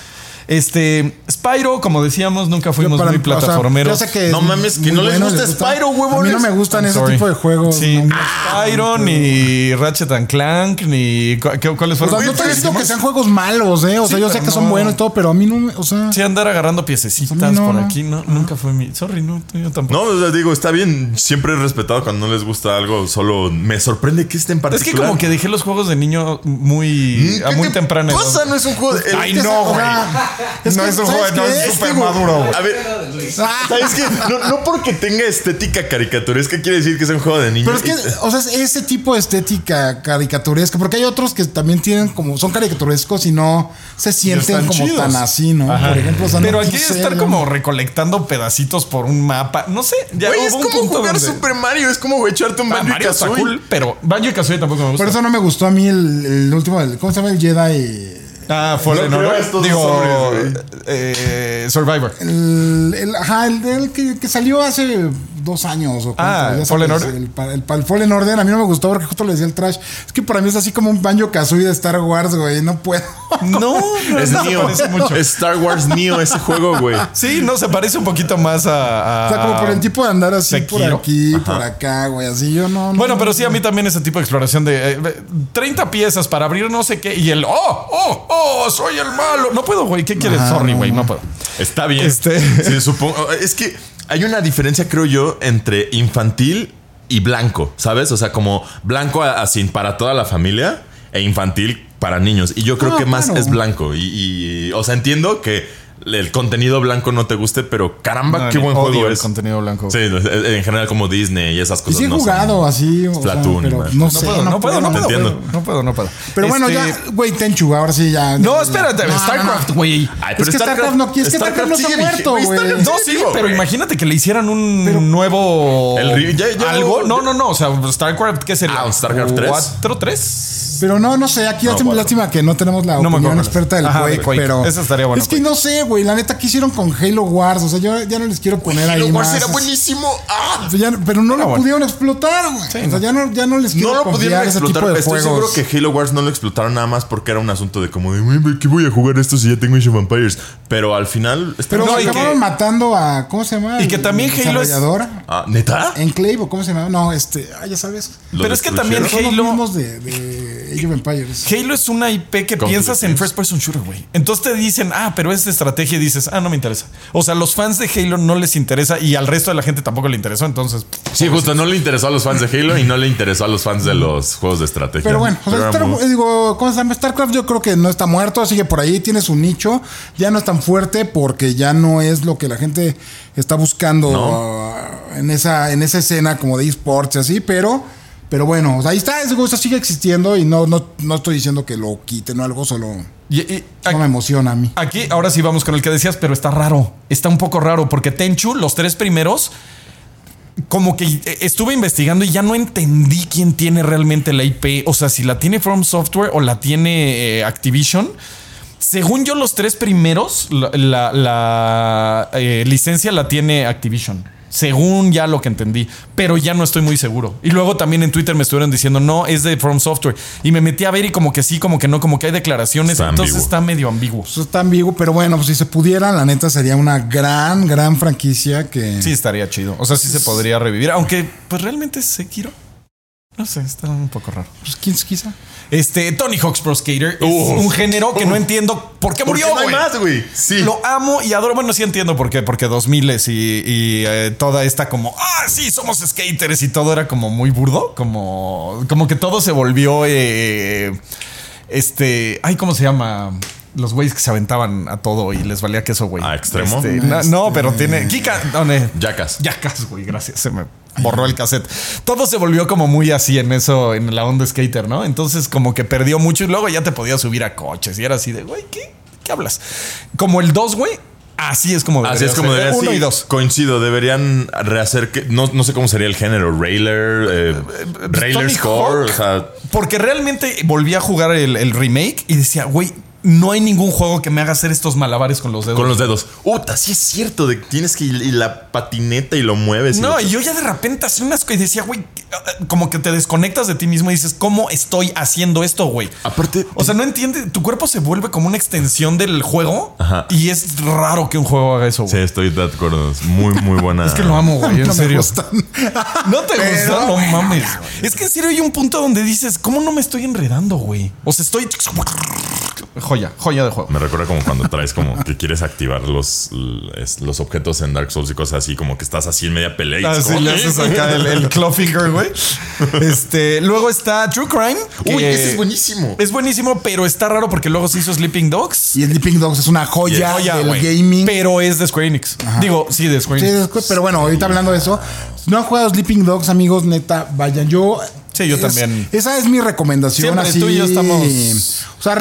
Este, Spyro, como decíamos, nunca fuimos para- muy o sea, plataformeros. que No es mames, que no les bueno, gusta Spyro, huevones. A mí no me gustan I'm ese sorry. tipo de juegos. Sí, no. ni Spyro, ni Ratchet and Clank, ni. ¿cu- qué- ¿Cuáles O fueron? sea, no estoy diciendo que sean juegos malos, ¿eh? O sea, Sí, yo sé que son no. buenos y todo, pero a mí no me. O sea. Sí, andar agarrando piececitas por aquí, no, nunca fue mi. Sorry, no, yo tampoco. No, o sea, digo, está bien. Siempre he respetado cuando no les gusta algo. Solo me sorprende que este en es particular. que como que dejé los juegos de niño muy. ¿Qué a muy te temprana edad. No es un juego de. Ay, Es que no, güey. Es No que, es un ¿sabes juego, no es súper maduro, güey. A ver, ¿sabes qué? No, no porque tenga estética caricaturesca quiere decir que es un juego de niños. Pero es que, o sea, es ese tipo de estética caricaturesca, porque hay otros que también tienen como, son caricaturescos y no se sienten como chidos. tan así, ¿no? Ajá. Por ejemplo, o sea, no Pero aquí quise, estar ¿no? como recolectando pedacitos por un mapa. No sé. Ya Güey, es como punto jugar donde- Super Mario. Es como echarte un Ah, Banjo y Mario Kazooie. cool, pero Banjo y Kazooie tampoco me gusta. Por eso no me gustó a mí el, el último, el- ¿cómo se llama? El Jedi. Ah, Fallen No Order. Digo, hombres, eh, Survivor. El, el- ajá, el, el que, que salió hace dos años o Ah, cuánto, Fallen sabes, Order. El, el, Fallen Order a mí no me gustó porque justo le decía el trash. Es que para mí es así como un Banjo Kazooie de Star Wars, güey. No puedo. [LAUGHS] No, no, Es no Neo. parece mucho. Es Star Wars Neo ese juego, güey. Sí, no, se parece un poquito más a. a- O sea, como por el tipo de andar así por aquí, por acá, güey. Así yo no. no- Bueno, pero sí, a mí también ese tipo de exploración de eh, 30 piezas para abrir no sé qué y el oh, oh, oh, soy el malo. No puedo, güey. ¿Qué quieres? Ajá, Sorry, no, güey, no. puedo. Está bien. Este- [LAUGHS] Sí, supongo. Es que hay una diferencia, creo yo, entre infantil y blanco, ¿sabes? O sea, como blanco así para toda la familia e infantil para niños. Y yo creo Ah, que más claro. es blanco. Y, y- o sea, entiendo que el contenido blanco no te guste, pero caramba, No, qué buen odio juego el es. contenido blanco. Sí, en general como Disney y esas Y cosas. sí he no son- jugado así, o sea, pero no sé, puedo, no puedo, no Te puedo. No puedo, no puedo. Pero bueno, Este, ya, güey, Tenchu, ahora sí ya. No, espérate, StarCraft, güey. Ay, Es que StarCraft no- es que StarCraft no se ha sigue muerto, güey. No, sí, pero imagínate que le hicieran un nuevo. El algo. No, no, no. O sea, StarCraft, ¿qué sería? Ah, un StarCraft 3. 4, 3. Pero no, no sé, aquí No, hace bueno. lástima que no tenemos la No opinión experta del Ajá, Quake, pero. Eso estaría bueno, Es que Quake. no sé, güey. La neta, ¿qué hicieron con Halo Wars? O sea, yo ya no les quiero poner ahí. Halo Wars más. era buenísimo. ¡Ah! O sea, ya- pero no lo bueno. pudieron explotar, güey. o sea, ya no, ya no les quiero No lo pudieron ese explotar. tipo de Estoy juegos. seguro que Halo Wars no lo explotaron nada más porque era un asunto de como de, "Güey, ¿qué voy a jugar esto si ya tengo Age of Vampires? Pero al final. Pero No, y acabaron que- matando a. ¿Cómo se llama? Y que El también Halo es-. Ah, ¿Neta? Enclave o cómo se llama? No, este. Ah, ya sabes. ¿Lo Pero es que también Halo- de Age of Empires. Halo es una IP que piensas en first person shooter, güey. Entonces te dicen, ah, pero es de estrategia y dices, ah, no me interesa. O sea, los fans de Halo no les interesa y al resto de la gente tampoco le interesó. Entonces, Sí, justo. No le interesó a los fans de Halo y no le interesó a los fans de los juegos de estrategia. Pero bueno, o sea, Pero Star- éramos- digo, ¿cómo se llama? StarCraft yo creo que no está muerto, sigue por ahí, tiene su nicho, ya no es tan fuerte porque ya no es lo que la gente está buscando No. uh, en, esa, en esa escena como de esports y así, pero, pero bueno, ahí está, ese juego sigue existiendo y no, no, no estoy diciendo que lo quiten o algo, solo y- y- no me emociona a mí. Aquí, ahora sí vamos con el que decías, pero está raro. Está un poco raro porque Tenchu, los tres primeros, como que eh, estuve investigando y ya no entendí quién tiene realmente la IP. O sea, si la tiene From Software o la tiene eh, Activision. Según yo, los tres primeros, la, la- la, eh, licencia la tiene Activision. Según ya lo que entendí, pero ya no estoy muy seguro. Y luego también en Twitter me estuvieron diciendo, no, es de From Software. Y me metí a ver y como que sí, como que no, como que hay declaraciones. Está entonces ambiguo. está medio ambiguo. Eso está ambiguo, pero bueno, pues si se pudiera, la neta sería una gran, gran franquicia que. Sí, estaría chido. O sea, sí se podría revivir. Aunque, pues realmente es Sekiro. No sé, está un poco raro. Pues quién quizá. Este, Tony Hawk's Pro Skater es Uf. un género que no entiendo por qué ¿Por murió, qué no hay más, güey? Sí. Lo amo y adoro. Bueno, sí entiendo por qué. Porque 2000 y, y eh, toda esta como, ah, sí, somos skaters y todo era como muy burdo. Como, como que todo se volvió, eh, este, ay, ¿cómo se llama? Los güeyes que se aventaban a todo y les valía queso, güey. ¿A extremo? Este, na- no, pero tiene... Kika, no, ne- Yacas. Yacas, güey, gracias. Se me borró el cassette. Todo se volvió como muy así en eso, en la onda skater, ¿no? Entonces, como que perdió mucho y luego ya te podías subir a coches y era así de, güey, ¿qué? ¿Qué hablas? Como el 2, güey. Así es como Así es como ser. debería Uno sí, y dos. Coincido, deberían rehacer que no, no sé cómo sería el género, Railer, eh, Railer Tony Score, Hawk, o sea, Porque realmente volví a jugar el, el remake y decía, güey, no hay ningún juego que me haga hacer estos malabares con los dedos. con los dedos. Uta, sí es cierto, de que tienes que ir y la patineta y lo mueves. y No, lo- y yo ya de repente hacía unas cosas y decía, güey, como que te desconectas de ti mismo y dices, ¿cómo estoy haciendo esto, güey? Aparte, O sea, no entiende, tu cuerpo se vuelve como una extensión del juego Ajá. y es raro que un juego haga eso, sí, güey. estoy de acuerdo. Es muy, muy buena. [LAUGHS] Es que lo amo, güey, en [LAUGHS] No me serio. gustan. [LAUGHS] No te Pero gusta, no bueno, mames. Es que en serio hay un punto donde dices, ¿cómo no me estoy enredando, güey? O sea, estoy. Joya, joya de juego. Me recuerda como cuando traes como que quieres activar los, los objetos en Dark Souls y cosas así, como que estás así en media pelea y Ah, sí, le haces acá el, el claw finger, güey. [LAUGHS] Este, luego está True Crime. Uy, ese es buenísimo. Es buenísimo, pero está raro porque luego se hizo Sleeping Dogs. Y el Sleeping Dogs es una joya, Joya, del gaming. Pero es de Square Enix. Digo, sí, de Square Sí, Enix. después- pero bueno, ahorita hablando de eso, no han jugado Sleeping Dogs, amigos, neta, vayan. Yo. Sí, yo es- también. Esa es mi recomendación. Siempre así, tú y yo estamos- O sea,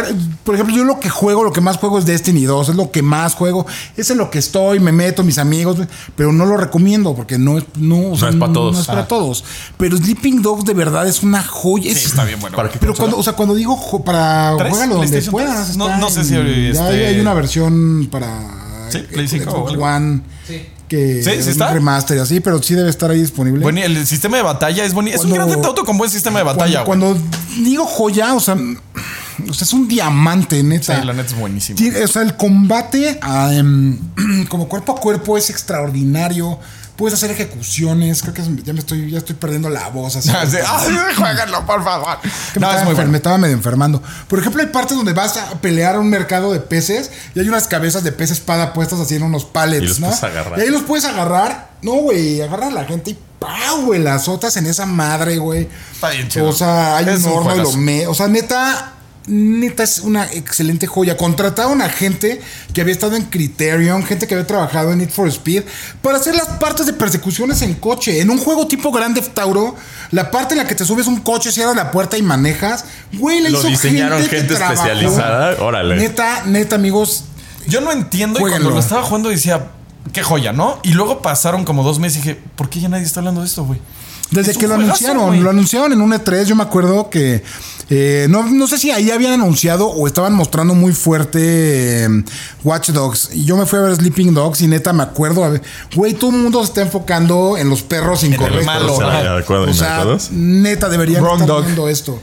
por ejemplo, yo lo que juego, lo que más juego es Destiny 2, es lo que más juego, es en lo que estoy, me meto, mis amigos, pero no lo recomiendo porque no es, no, o sea, es para todos. No es para Ajá. todos. Pero Sleeping Dogs de verdad es una joya. Sí, es- está bien bueno. ¿Para qué Pero cuando, o sea, cuando digo para juégalo donde puedas. No- no sé si, ya este- hay, hay una versión para Sí, eh, Play cinco o Xbox algo. One Sí. Que Sí, sí es está. un remaster y así, pero sí debe estar ahí disponible. Bueno, el sistema de batalla es bonito. Es un gran auto con buen sistema de batalla, cuando, cuando digo joya, o sea, o sea, es un diamante, neta. Sí, la neta es buenísimo. O sea, el combate ah, em, [CLEARS THROAT] como cuerpo a cuerpo es extraordinario. Puedes hacer ejecuciones. Creo que ya me estoy, ya estoy perdiendo la voz. Así, [LAUGHS] sí. Ay, [LAUGHS] jueguenlo, por favor. que No, me, es estaba muy bueno. me estaba medio enfermando. Por ejemplo, hay partes donde vas a pelear a un mercado de peces y hay unas cabezas de pez espada puestas así en unos pallets, Y los ¿no? puedes agarrar. Y ahí los puedes agarrar. No, güey, agarra a la gente y ¡pau, güey! Las azotas en esa madre, güey. Está bien chido. O sea, hay Es un horno y lo me... O sea, neta... Neta es una excelente joya. Contrataron a gente que había estado en Criterion, gente que había trabajado en Need for Speed, para hacer las partes de persecuciones en coche. En un juego tipo Grand Theft Auto, la parte en la que te subes un coche, cierras la puerta y manejas. Güey, la Lo hizo diseñaron gente, que gente trabajó. especializada. Órale. Neta, neta, amigos. Yo no entiendo y Jueguenlo. cuando lo estaba jugando decía, qué joya, ¿no? Y luego pasaron como dos meses y dije, ¿por qué ya nadie está hablando de esto, güey? Desde Es que lo juegazo, anunciaron, lo anunciaron en un E3, yo me acuerdo que eh, no, no sé si ahí habían anunciado o estaban mostrando muy fuerte eh, Watch Dogs. Y yo me fui a ver Sleeping Dogs y neta me acuerdo, a ver, güey, todo el mundo se está enfocando en los perros incorrectos. malo, ¿Será ajá. adecuado- O sea, neta, deberían Wrong estar dog. viendo esto.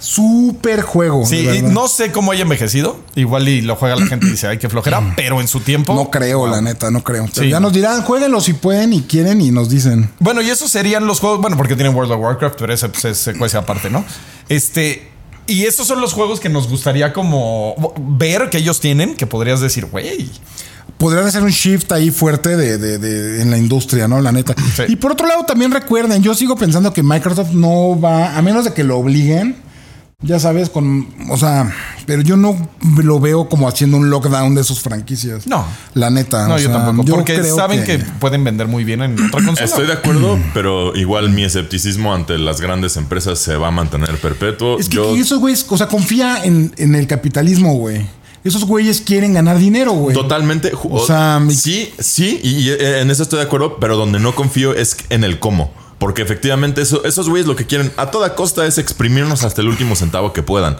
Súper juego. Sí, y no sé cómo haya envejecido. Igual y lo juega la gente y dice, ay, qué flojera. Pero en su tiempo. No creo, la neta, no creo. Pero Sí. ya nos dirán, jueguenlo si pueden y quieren y nos dicen. Bueno, y esos serían los juegos. Bueno, porque tienen World of Warcraft, pero ese pues, es secuencia aparte, ¿no? Este. Y esos son los juegos que nos gustaría como ver que ellos tienen, que podrías decir, güey. Podrían hacer un shift ahí fuerte de, de- de- en la industria, ¿no? La neta. Sí. Y por otro lado, también recuerden, yo sigo pensando que Microsoft no va, a menos de que lo obliguen, ya sabes, con, o sea, pero yo no lo veo como haciendo un lockdown de sus franquicias. No. La neta. No, o yo sea, tampoco. yo Porque saben que... pueden vender muy bien en otra consola. Estoy de acuerdo, pero igual mi escepticismo ante las grandes empresas se va a mantener perpetuo. Es que Yo esos güeyes, o sea, confía en, en el capitalismo, güey. Esos güeyes quieren ganar dinero, güey. totalmente. O sea, sí, sí, y, y, eh, en eso estoy de acuerdo, pero donde no confío es en el cómo. Porque efectivamente eso- esos güeyes lo que quieren a toda costa es exprimirnos hasta el último centavo que puedan.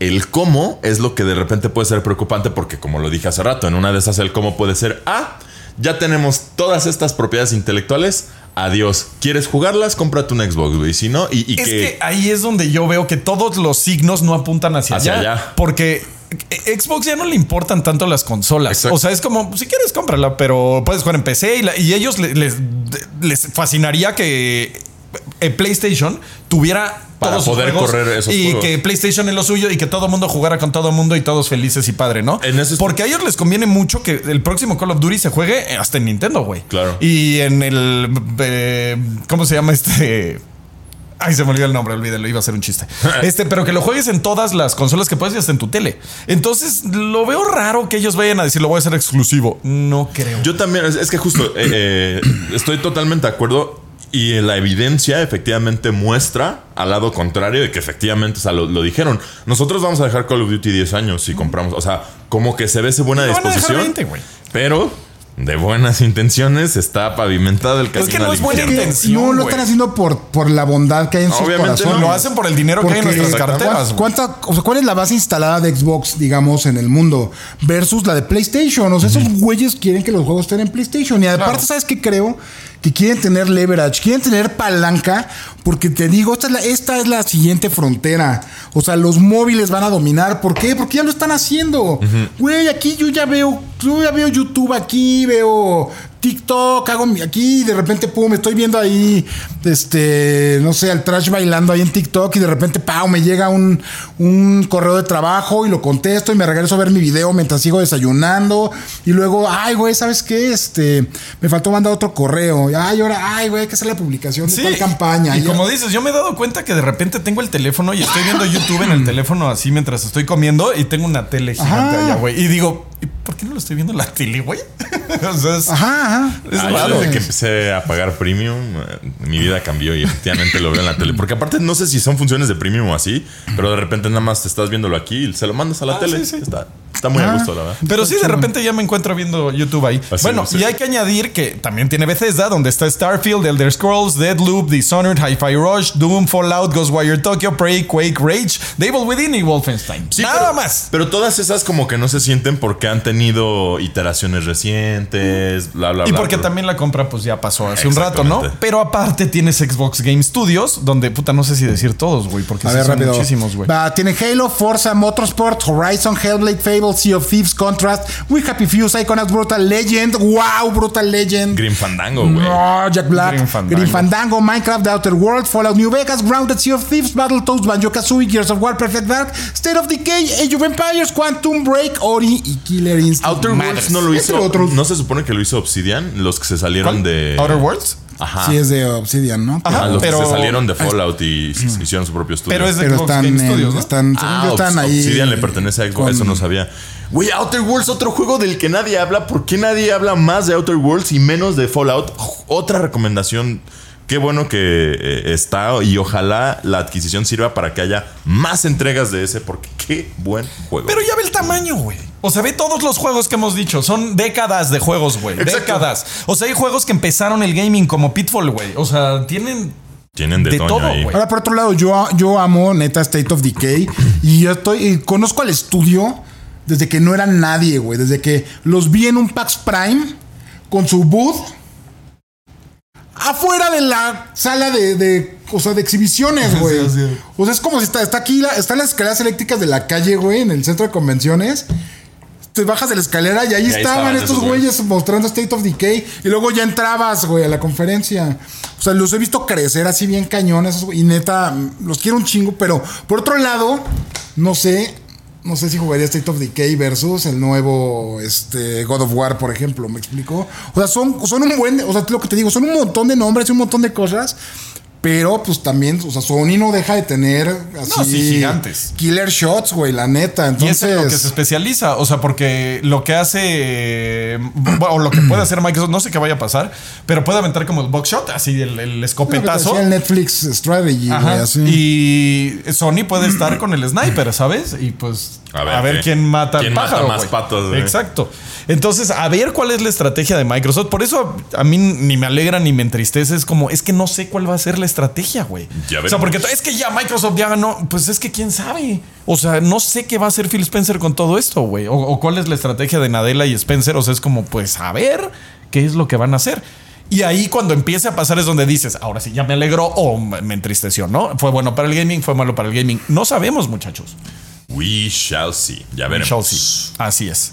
El cómo es lo que de repente puede ser preocupante porque como lo dije hace rato, en una de esas el cómo puede ser, ah, ya tenemos todas estas propiedades intelectuales. Adiós. ¿Quieres jugarlas? Cómprate un Xbox, güey. Si no, y, y Es que, que ahí es donde yo veo que todos los signos no apuntan hacia, Hacia allá, allá. Porque Xbox ya no le importan tanto las consolas. Exacto. O sea, es como, si quieres, cómprala, pero puedes jugar en PC y, la- y ellos le- les, les fascinaría que eh, PlayStation tuviera Para todos poder correr esos y juegos. que PlayStation es lo suyo y que todo mundo jugara con todo el mundo y todos felices y padre, ¿no? En ese- Porque a ellos les conviene mucho que el próximo Call of Duty se juegue hasta en Nintendo, güey. Claro. Y en el eh, ¿cómo se llama este? Ay, se me olvidó el nombre, olvídalo, iba a ser un chiste. [LAUGHS] Este, pero que lo juegues en todas las consolas que puedes y hasta en tu tele. Entonces, lo veo raro que ellos vayan a decir lo voy a hacer exclusivo. No creo. Yo también, es, es que justo eh, eh, estoy totalmente de acuerdo y la evidencia efectivamente muestra al lado contrario de que efectivamente, o sea, lo, lo dijeron. Nosotros vamos a dejar Call of Duty 10 años si compramos, o sea, como que se ve esa buena dejar disposición. 20, güey. pero de buenas intenciones está pavimentado el camino. que no es buena intención. no lo están haciendo por, por la bondad que hay en sus Obviamente corazones. no. Lo hacen por el dinero que hay en Porque, nuestras carteras. ¿Cuánta, o sea, ¿Cuál es la base instalada de Xbox, digamos, en el mundo? Versus la de PlayStation. O sea, esos güeyes quieren que los juegos estén en PlayStation. Y aparte, Claro. ¿sabes qué creo? Que quieren tener leverage, quieren tener palanca, porque te digo, esta es, la, esta es la siguiente frontera. O sea, los móviles van a dominar. ¿Por qué? Porque ya lo están haciendo. Güey, aquí yo ya veo, yo ya veo YouTube aquí, veo TikTok, hago aquí y de repente, pum, estoy viendo ahí, este, no sé, al trash bailando ahí en TikTok y de repente, pau, me llega un, un correo de trabajo y lo contesto y me regreso a ver mi video mientras sigo desayunando y luego, ay, güey, ¿sabes qué? Este, me faltó mandar otro correo. Ay, ahora, ay, güey, hay que hacer la publicación de tal campaña. Y Y- como dices, yo me he dado cuenta que de repente tengo el teléfono y estoy viendo YouTube en el [CLEARS THROAT] teléfono así mientras estoy comiendo y tengo una tele gigante Ajá. allá, güey. Y digo, ¿y por qué no lo estoy viendo en la tele, güey? [LAUGHS] o sea, es, Ajá, ajá. es Ah, raro. desde que empecé a pagar premium, eh, mi vida cambió y efectivamente lo veo en la tele. Porque aparte no sé si son funciones de premium o así, pero de repente nada más te estás viéndolo aquí y se lo mandas a la Ah, tele. sí, sí. Está, está muy a Ah. gusto, la verdad. Pero sí, de repente ya me encuentro viendo YouTube ahí. Así bueno, y hay que añadir que también tiene Bethesda, donde está Starfield, Elder Scrolls, Deadloop, Dishonored, Hi-Fi Rush, Doom, Fallout, Ghostwire Tokyo, Prey, Quake, Rage, Devil Within y Wolfenstein. Sí, Nada pero- más. Pero todas esas como que no se sienten porque han tenido iteraciones recientes, bla, bla, Y bla. porque bla. también la compra pues ya pasó hace un rato, ¿no? Pero aparte tienes Xbox Game Studios, donde puta no sé si decir todos, güey, porque A sí ver, son rápido. muchísimos, güey. Va, tiene Halo, Forza, Motorsport, Horizon, Hellblade, Fable, Sea of Thieves, Contrast, We Happy Few, Psychonauts, Brutal Legend, wow, Brutal Legend. Grim Fandango, güey. No, Jack Black, Grim Grim Fandango. Fandango. Minecraft, The Outer World, Fallout New Vegas, Grounded, Sea of Thieves, Battletoads, Banjo Kazooie, Gears of War, Perfect Dark, State of Decay, Age of Empires, Quantum Break, Ori y Killer Instinct. Outer. Worlds no lo hizo. otros. No se supone que lo hizo Obsidian, los que se salieron ¿Cuál? de. Outer Worlds. Ajá. Sí, es de Obsidian, ¿no? Ajá. Ah, los pero- que se salieron de Fallout y hicieron su propio estudio. Pero es de Pero están, Game en- Studios, ¿no? están, según Ah, yo, están Obs- ahí. Obsidian le pertenece a Xbox, con- eso no sabía. Güey, Outer Worlds, otro juego del que nadie habla. ¿Por qué nadie habla más de Outer Worlds y menos de Fallout? Otra recomendación. Qué bueno que eh, está y ojalá la adquisición sirva para que haya más entregas de ese, porque qué buen juego. Pero ya ve el tamaño, güey. O sea, ve todos los juegos que hemos dicho. Son décadas de juegos, güey. Décadas. O sea, hay juegos que empezaron el gaming como Pitfall, güey. O sea, tienen Tienen de, todo, ahí. güey. Ahora, por otro lado, yo, yo amo neta State of Decay y yo estoy, y conozco al estudio desde que no era nadie, güey. Desde que los vi en un PAX Prime con su booth afuera de la sala de, de, o sea, de exhibiciones, [LAUGHS] güey. O sea, es como si está, está aquí, la- están las escaleras eléctricas de la calle, güey, en el centro de convenciones. Te bajas de la escalera y ahí, ahí estaban estaban estos güeyes. mostrando State of Decay y luego ya entrabas, güey, a la conferencia. O sea, los he visto crecer así bien cañones y neta, los quiero un chingo, pero por otro lado, no sé, no sé si jugaría State of Decay versus el nuevo este, God of War, por ejemplo, ¿me explico? O sea, son, son un buen, o sea, lo que te digo, son un montón de nombres y un montón de cosas. Pero pues también, o sea, Sony no deja de tener así No, sí, gigantes. killer shots, güey, la neta. Y Entonces, es lo que se especializa. O sea, porque lo que hace. eh, O lo que puede hacer Microsoft, no sé qué vaya a pasar, pero puede aventar como el boxshot, así el, el escopetazo. el Netflix Strategy, güey, así. Y Sony puede estar con el sniper, ¿sabes? Y pues a A ver, quién mata quién al mata pájaro. más patos. Exacto. Entonces, a ver cuál es la estrategia de Microsoft. Por eso a mí ni me alegra ni me entristece. Es como, es que no sé cuál va a ser la estrategia, güey. Ya o sea, porque es que ya Microsoft ya ganó. Pues es que quién sabe. O sea, no sé qué va a hacer Phil Spencer con todo esto, güey. O, o cuál es la estrategia de Nadella y Spencer. O sea, es como, pues a ver qué es lo que van a hacer. Y ahí cuando empiece a pasar es donde dices, ahora sí, ya me alegró o me entristeció, ¿no? Fue bueno para el gaming, fue malo para el gaming. No sabemos, muchachos. We shall see. Ya veremos. Shall see. Así es.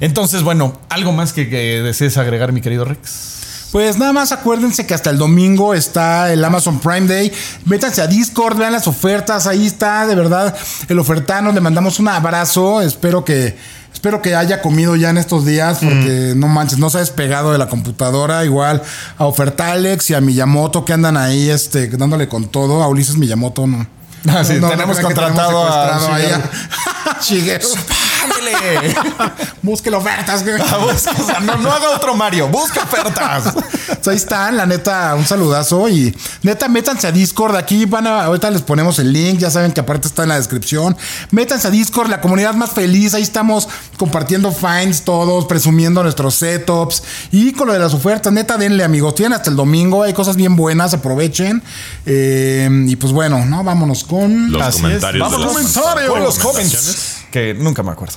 Entonces, bueno, ¿algo más que, que desees agregar, mi querido Rex? Pues nada más acuérdense que hasta el domingo está el Amazon Prime Day. Métanse a Discord, vean las ofertas, ahí está, de verdad, el ofertano. Le mandamos un abrazo. Espero que. Espero que haya comido ya en estos días, porque no manches, no se ha despegado de la computadora. Igual a Ofertalex y a Miyamoto que andan ahí este, dándole con todo. A Ulises Miyamoto no. Ah, sí, No, no, tenemos no crean que contratado a Shigeru. [LAUGHS] ¡Ándele! [LAUGHS] Busque ofertas, güey. Ah, busca, o sea, no, no haga otro Mario, busca ofertas. [LAUGHS] Ahí están, la neta, un saludazo y neta, métanse a Discord. Aquí van a, ahorita les ponemos el link, ya saben que aparte está en la descripción. Métanse a Discord, la comunidad más feliz. Ahí estamos compartiendo finds todos, presumiendo nuestros setups y con lo de las ofertas. Neta, denle, amigos. Tienen hasta el domingo, hay cosas bien buenas, aprovechen. Eh, y pues bueno, ¿no? Vámonos con. Los Así es. comentarios Vamos de las comentarios. Con los comments. Que nunca me acuerdo.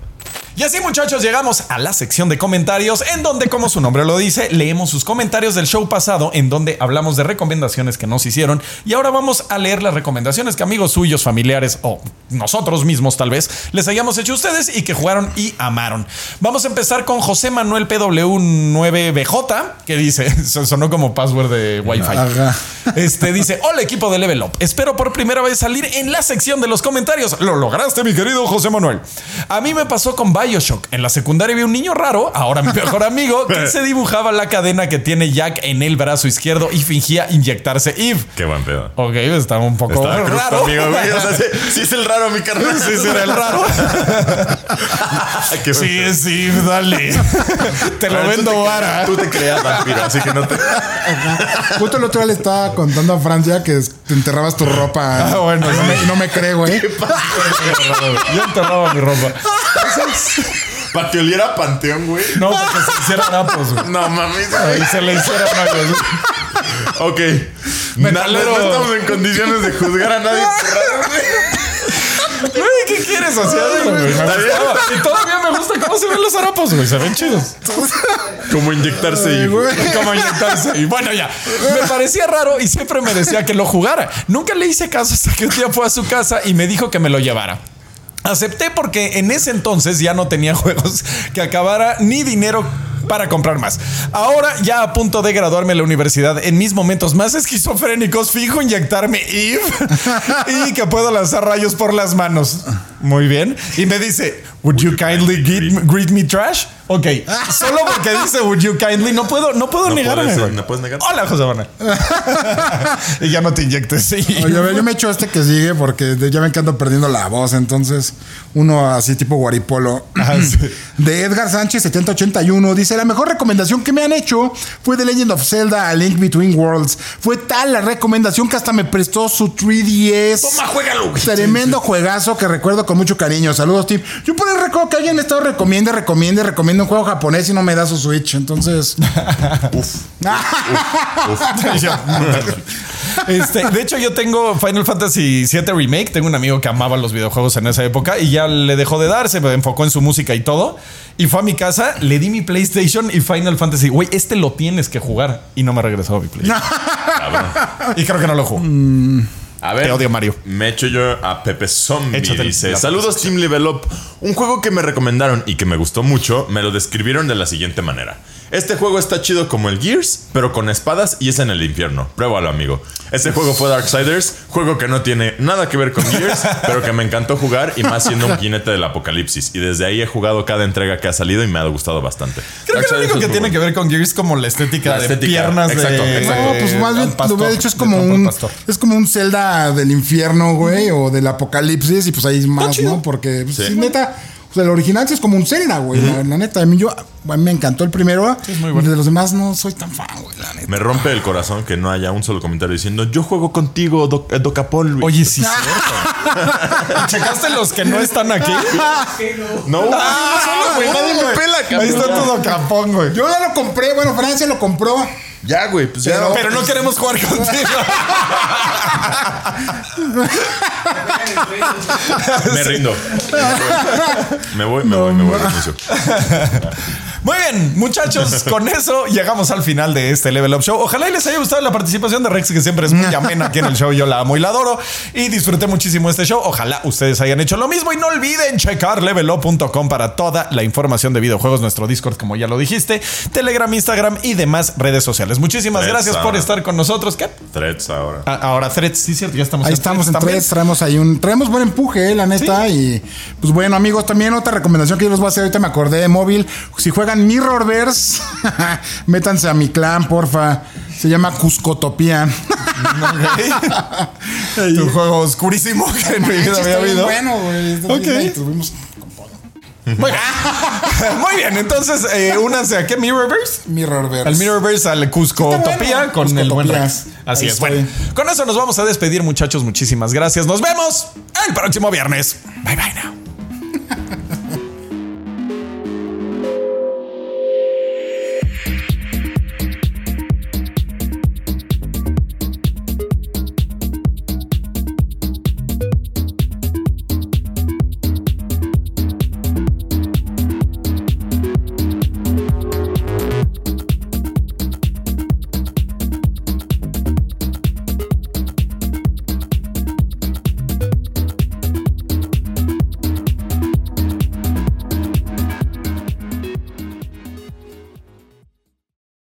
Y así muchachos llegamos a la sección de comentarios en donde como su nombre lo dice leemos sus comentarios del show pasado en donde hablamos de recomendaciones que nos hicieron y ahora vamos a leer las recomendaciones que amigos suyos, familiares o nosotros mismos tal vez les hayamos hecho a ustedes y que jugaron y amaron. Vamos a empezar con José Manuel PW9BJ que dice, [LAUGHS] sonó como password de Wi-Fi. Ajá. Este dice, hola equipo de Level Up, espero por primera vez salir en la sección de los comentarios. Lo lograste mi querido José Manuel. A mí me pasó con Bioshock. En la secundaria vi un niño raro, ahora mi mejor amigo, [LAUGHS] que se dibujaba la cadena que tiene Jack en el brazo izquierdo y fingía inyectarse Eve. Qué buen pedo. Ok, estaba un poco Estaba cruz raro. conmigo, güey. O sea, sí, sí es el raro, mi carnal. Sí, sí, era el raro. [LAUGHS] Qué buen Sí, pedo. sí, dale. [LAUGHS] Te lo tú vendo te- vara. Tú te creas vampiro, así que no te. Justo el otro día le estaba contando a Francia que te enterrabas tu ropa. Ah, bueno, no sí. me, no me cree, güey. Yo enterraba mi ropa. [LAUGHS] Para que oliera panteón, güey. No, porque se hiciera harapos, güey. No mames, Y güey. se le hiciera hoyos. Ok. Metalero. No estamos en condiciones de juzgar a nadie por güey. ¿qué quieres hacer? güey? Y todavía me gusta cómo se ven los harapos, güey. Se ven chidos. Como inyectarse y. Como inyectarse. Y bueno, ya. Me parecía raro y siempre me decía que lo jugara. Nunca le hice caso hasta que un día fue a su casa y me dijo que me lo llevara. Acepté porque en ese entonces ya no tenía [LAUGHS] juegos que acabara ni dinero para comprar más. Ahora, ya a punto de graduarme en la universidad, en mis momentos más esquizofrénicos, fijo inyectarme Eve [LAUGHS] y que puedo lanzar rayos por las manos. Muy bien. Y me dice, ¿Would you kindly greet, me trash? Ok. Solo porque dice, ¿Would you kindly? No puedo, no puedo No negarme. puedes, güey. no puedes negar. Hola, José Manuel. [LAUGHS] y ya no te inyectes. Sí. Oye, a ver, yo me echo este que sigue porque ya ven que ando perdiendo la voz. Entonces, uno así tipo guaripolo. Ah, sí. [LAUGHS] De Edgar Sánchez 7081 dice: La mejor recomendación que me han hecho fue The Legend of Zelda A Link Between Worlds. Fue tal la recomendación que hasta me prestó su 3DS. Toma, juégalo. Tremendo juegazo que recuerdo con mucho cariño. Saludos, Tim. Yo por ahí recuerdo que alguien estado recomiende, recomiende, recomiende un juego japonés y no me da su Switch. Entonces, Este, de hecho, yo tengo Final Fantasy VII Remake. Tengo un amigo que amaba los videojuegos en esa época y ya le dejó de dar, se enfocó en su música y todo. Y fue a mi casa, le di mi PlayStation y Final Fantasy. Güey, este lo tienes que jugar. Y no me regresó mi PlayStation. [LAUGHS] y creo que no lo jugó. A ver, Te odio, Mario. Me echo yo a Pepe Zombie. Échate dice: Saludos, Team Level Up. Un juego que me recomendaron y que me gustó mucho, me lo describieron de la siguiente manera. Este juego está chido como el Gears, pero con espadas y es en el infierno. Pruébalo, amigo. Este juego fue Darksiders, juego que no tiene nada que ver con Gears, [LAUGHS] pero que me encantó jugar y más siendo un jinete del apocalipsis. Y desde ahí he jugado cada entrega que ha salido y me ha gustado bastante. Creo que lo único que tiene bueno. que ver con Gears es como la estética La de estética, piernas exacto, de... exacto. No, pues más bien lo hubiera dicho es como un pastor. es como un Zelda del infierno, güey, o del apocalipsis y pues ahí es más. ¿no? Porque pues, Sí. sí, neta, pues, el original sí es como un Zelda, güey, la, la neta, a mí yo mí me encantó el primero, es muy bueno. de los demás no soy tan fan, güey, la neta. Me rompe el corazón que no haya un solo comentario diciendo yo juego contigo, Doc- eh, Docapol. güey". Oye, sí, cierto. [LAUGHS] ¿Checaste los que no están aquí? no, Ah, güey, nadie me pela, Ahí está todo capón, güey. Yo ya lo compré, bueno, Francia lo compró. Ya, güey, pues ya. Pero- Pero no queremos jugar [LAUGHS] contigo. Me rindo. Me voy, me voy, me voy, renuncio. Muy bien, muchachos, con eso llegamos al final de este Level Up Show. Ojalá y les haya gustado la participación de Rex, que siempre es muy [LAUGHS] amena aquí en el show. Yo la amo y la adoro. Y disfruté muchísimo este show. Ojalá ustedes hayan hecho lo mismo. Y no olviden checar levelup.com para toda la información de videojuegos, nuestro Discord, como ya lo dijiste, Telegram, Instagram y demás redes sociales. Muchísimas Threads gracias por estar con nosotros. ¿Qué? Threads ahora. Ah, Ahora, Threads, sí, cierto, ya estamos Ahí estamos en también. tres, traemos ahí un, traemos buen empuje, eh, la neta. Y pues bueno, amigos, también otra recomendación que yo les voy a hacer, ahorita me acordé de móvil. Si juegan Mirrorverse, [LAUGHS] métanse a mi clan, porfa. Se llama Cuscotopía. [LAUGHS] Tu juego oscurísimo que en mi vida Está había habido. Bueno, güey. está Ok. bien, y tuvimos Muy bien. [LAUGHS] Muy bien, entonces, eh, únanse a qué Mirrorverse. Mirrorverse. Al Mirrorverse, al Cuscotopía Está bueno. con el buen. Rex. Así Ahí es. estoy. Bueno, con eso nos vamos a despedir, muchachos. Muchísimas gracias. Nos vemos el próximo viernes. Bye bye now.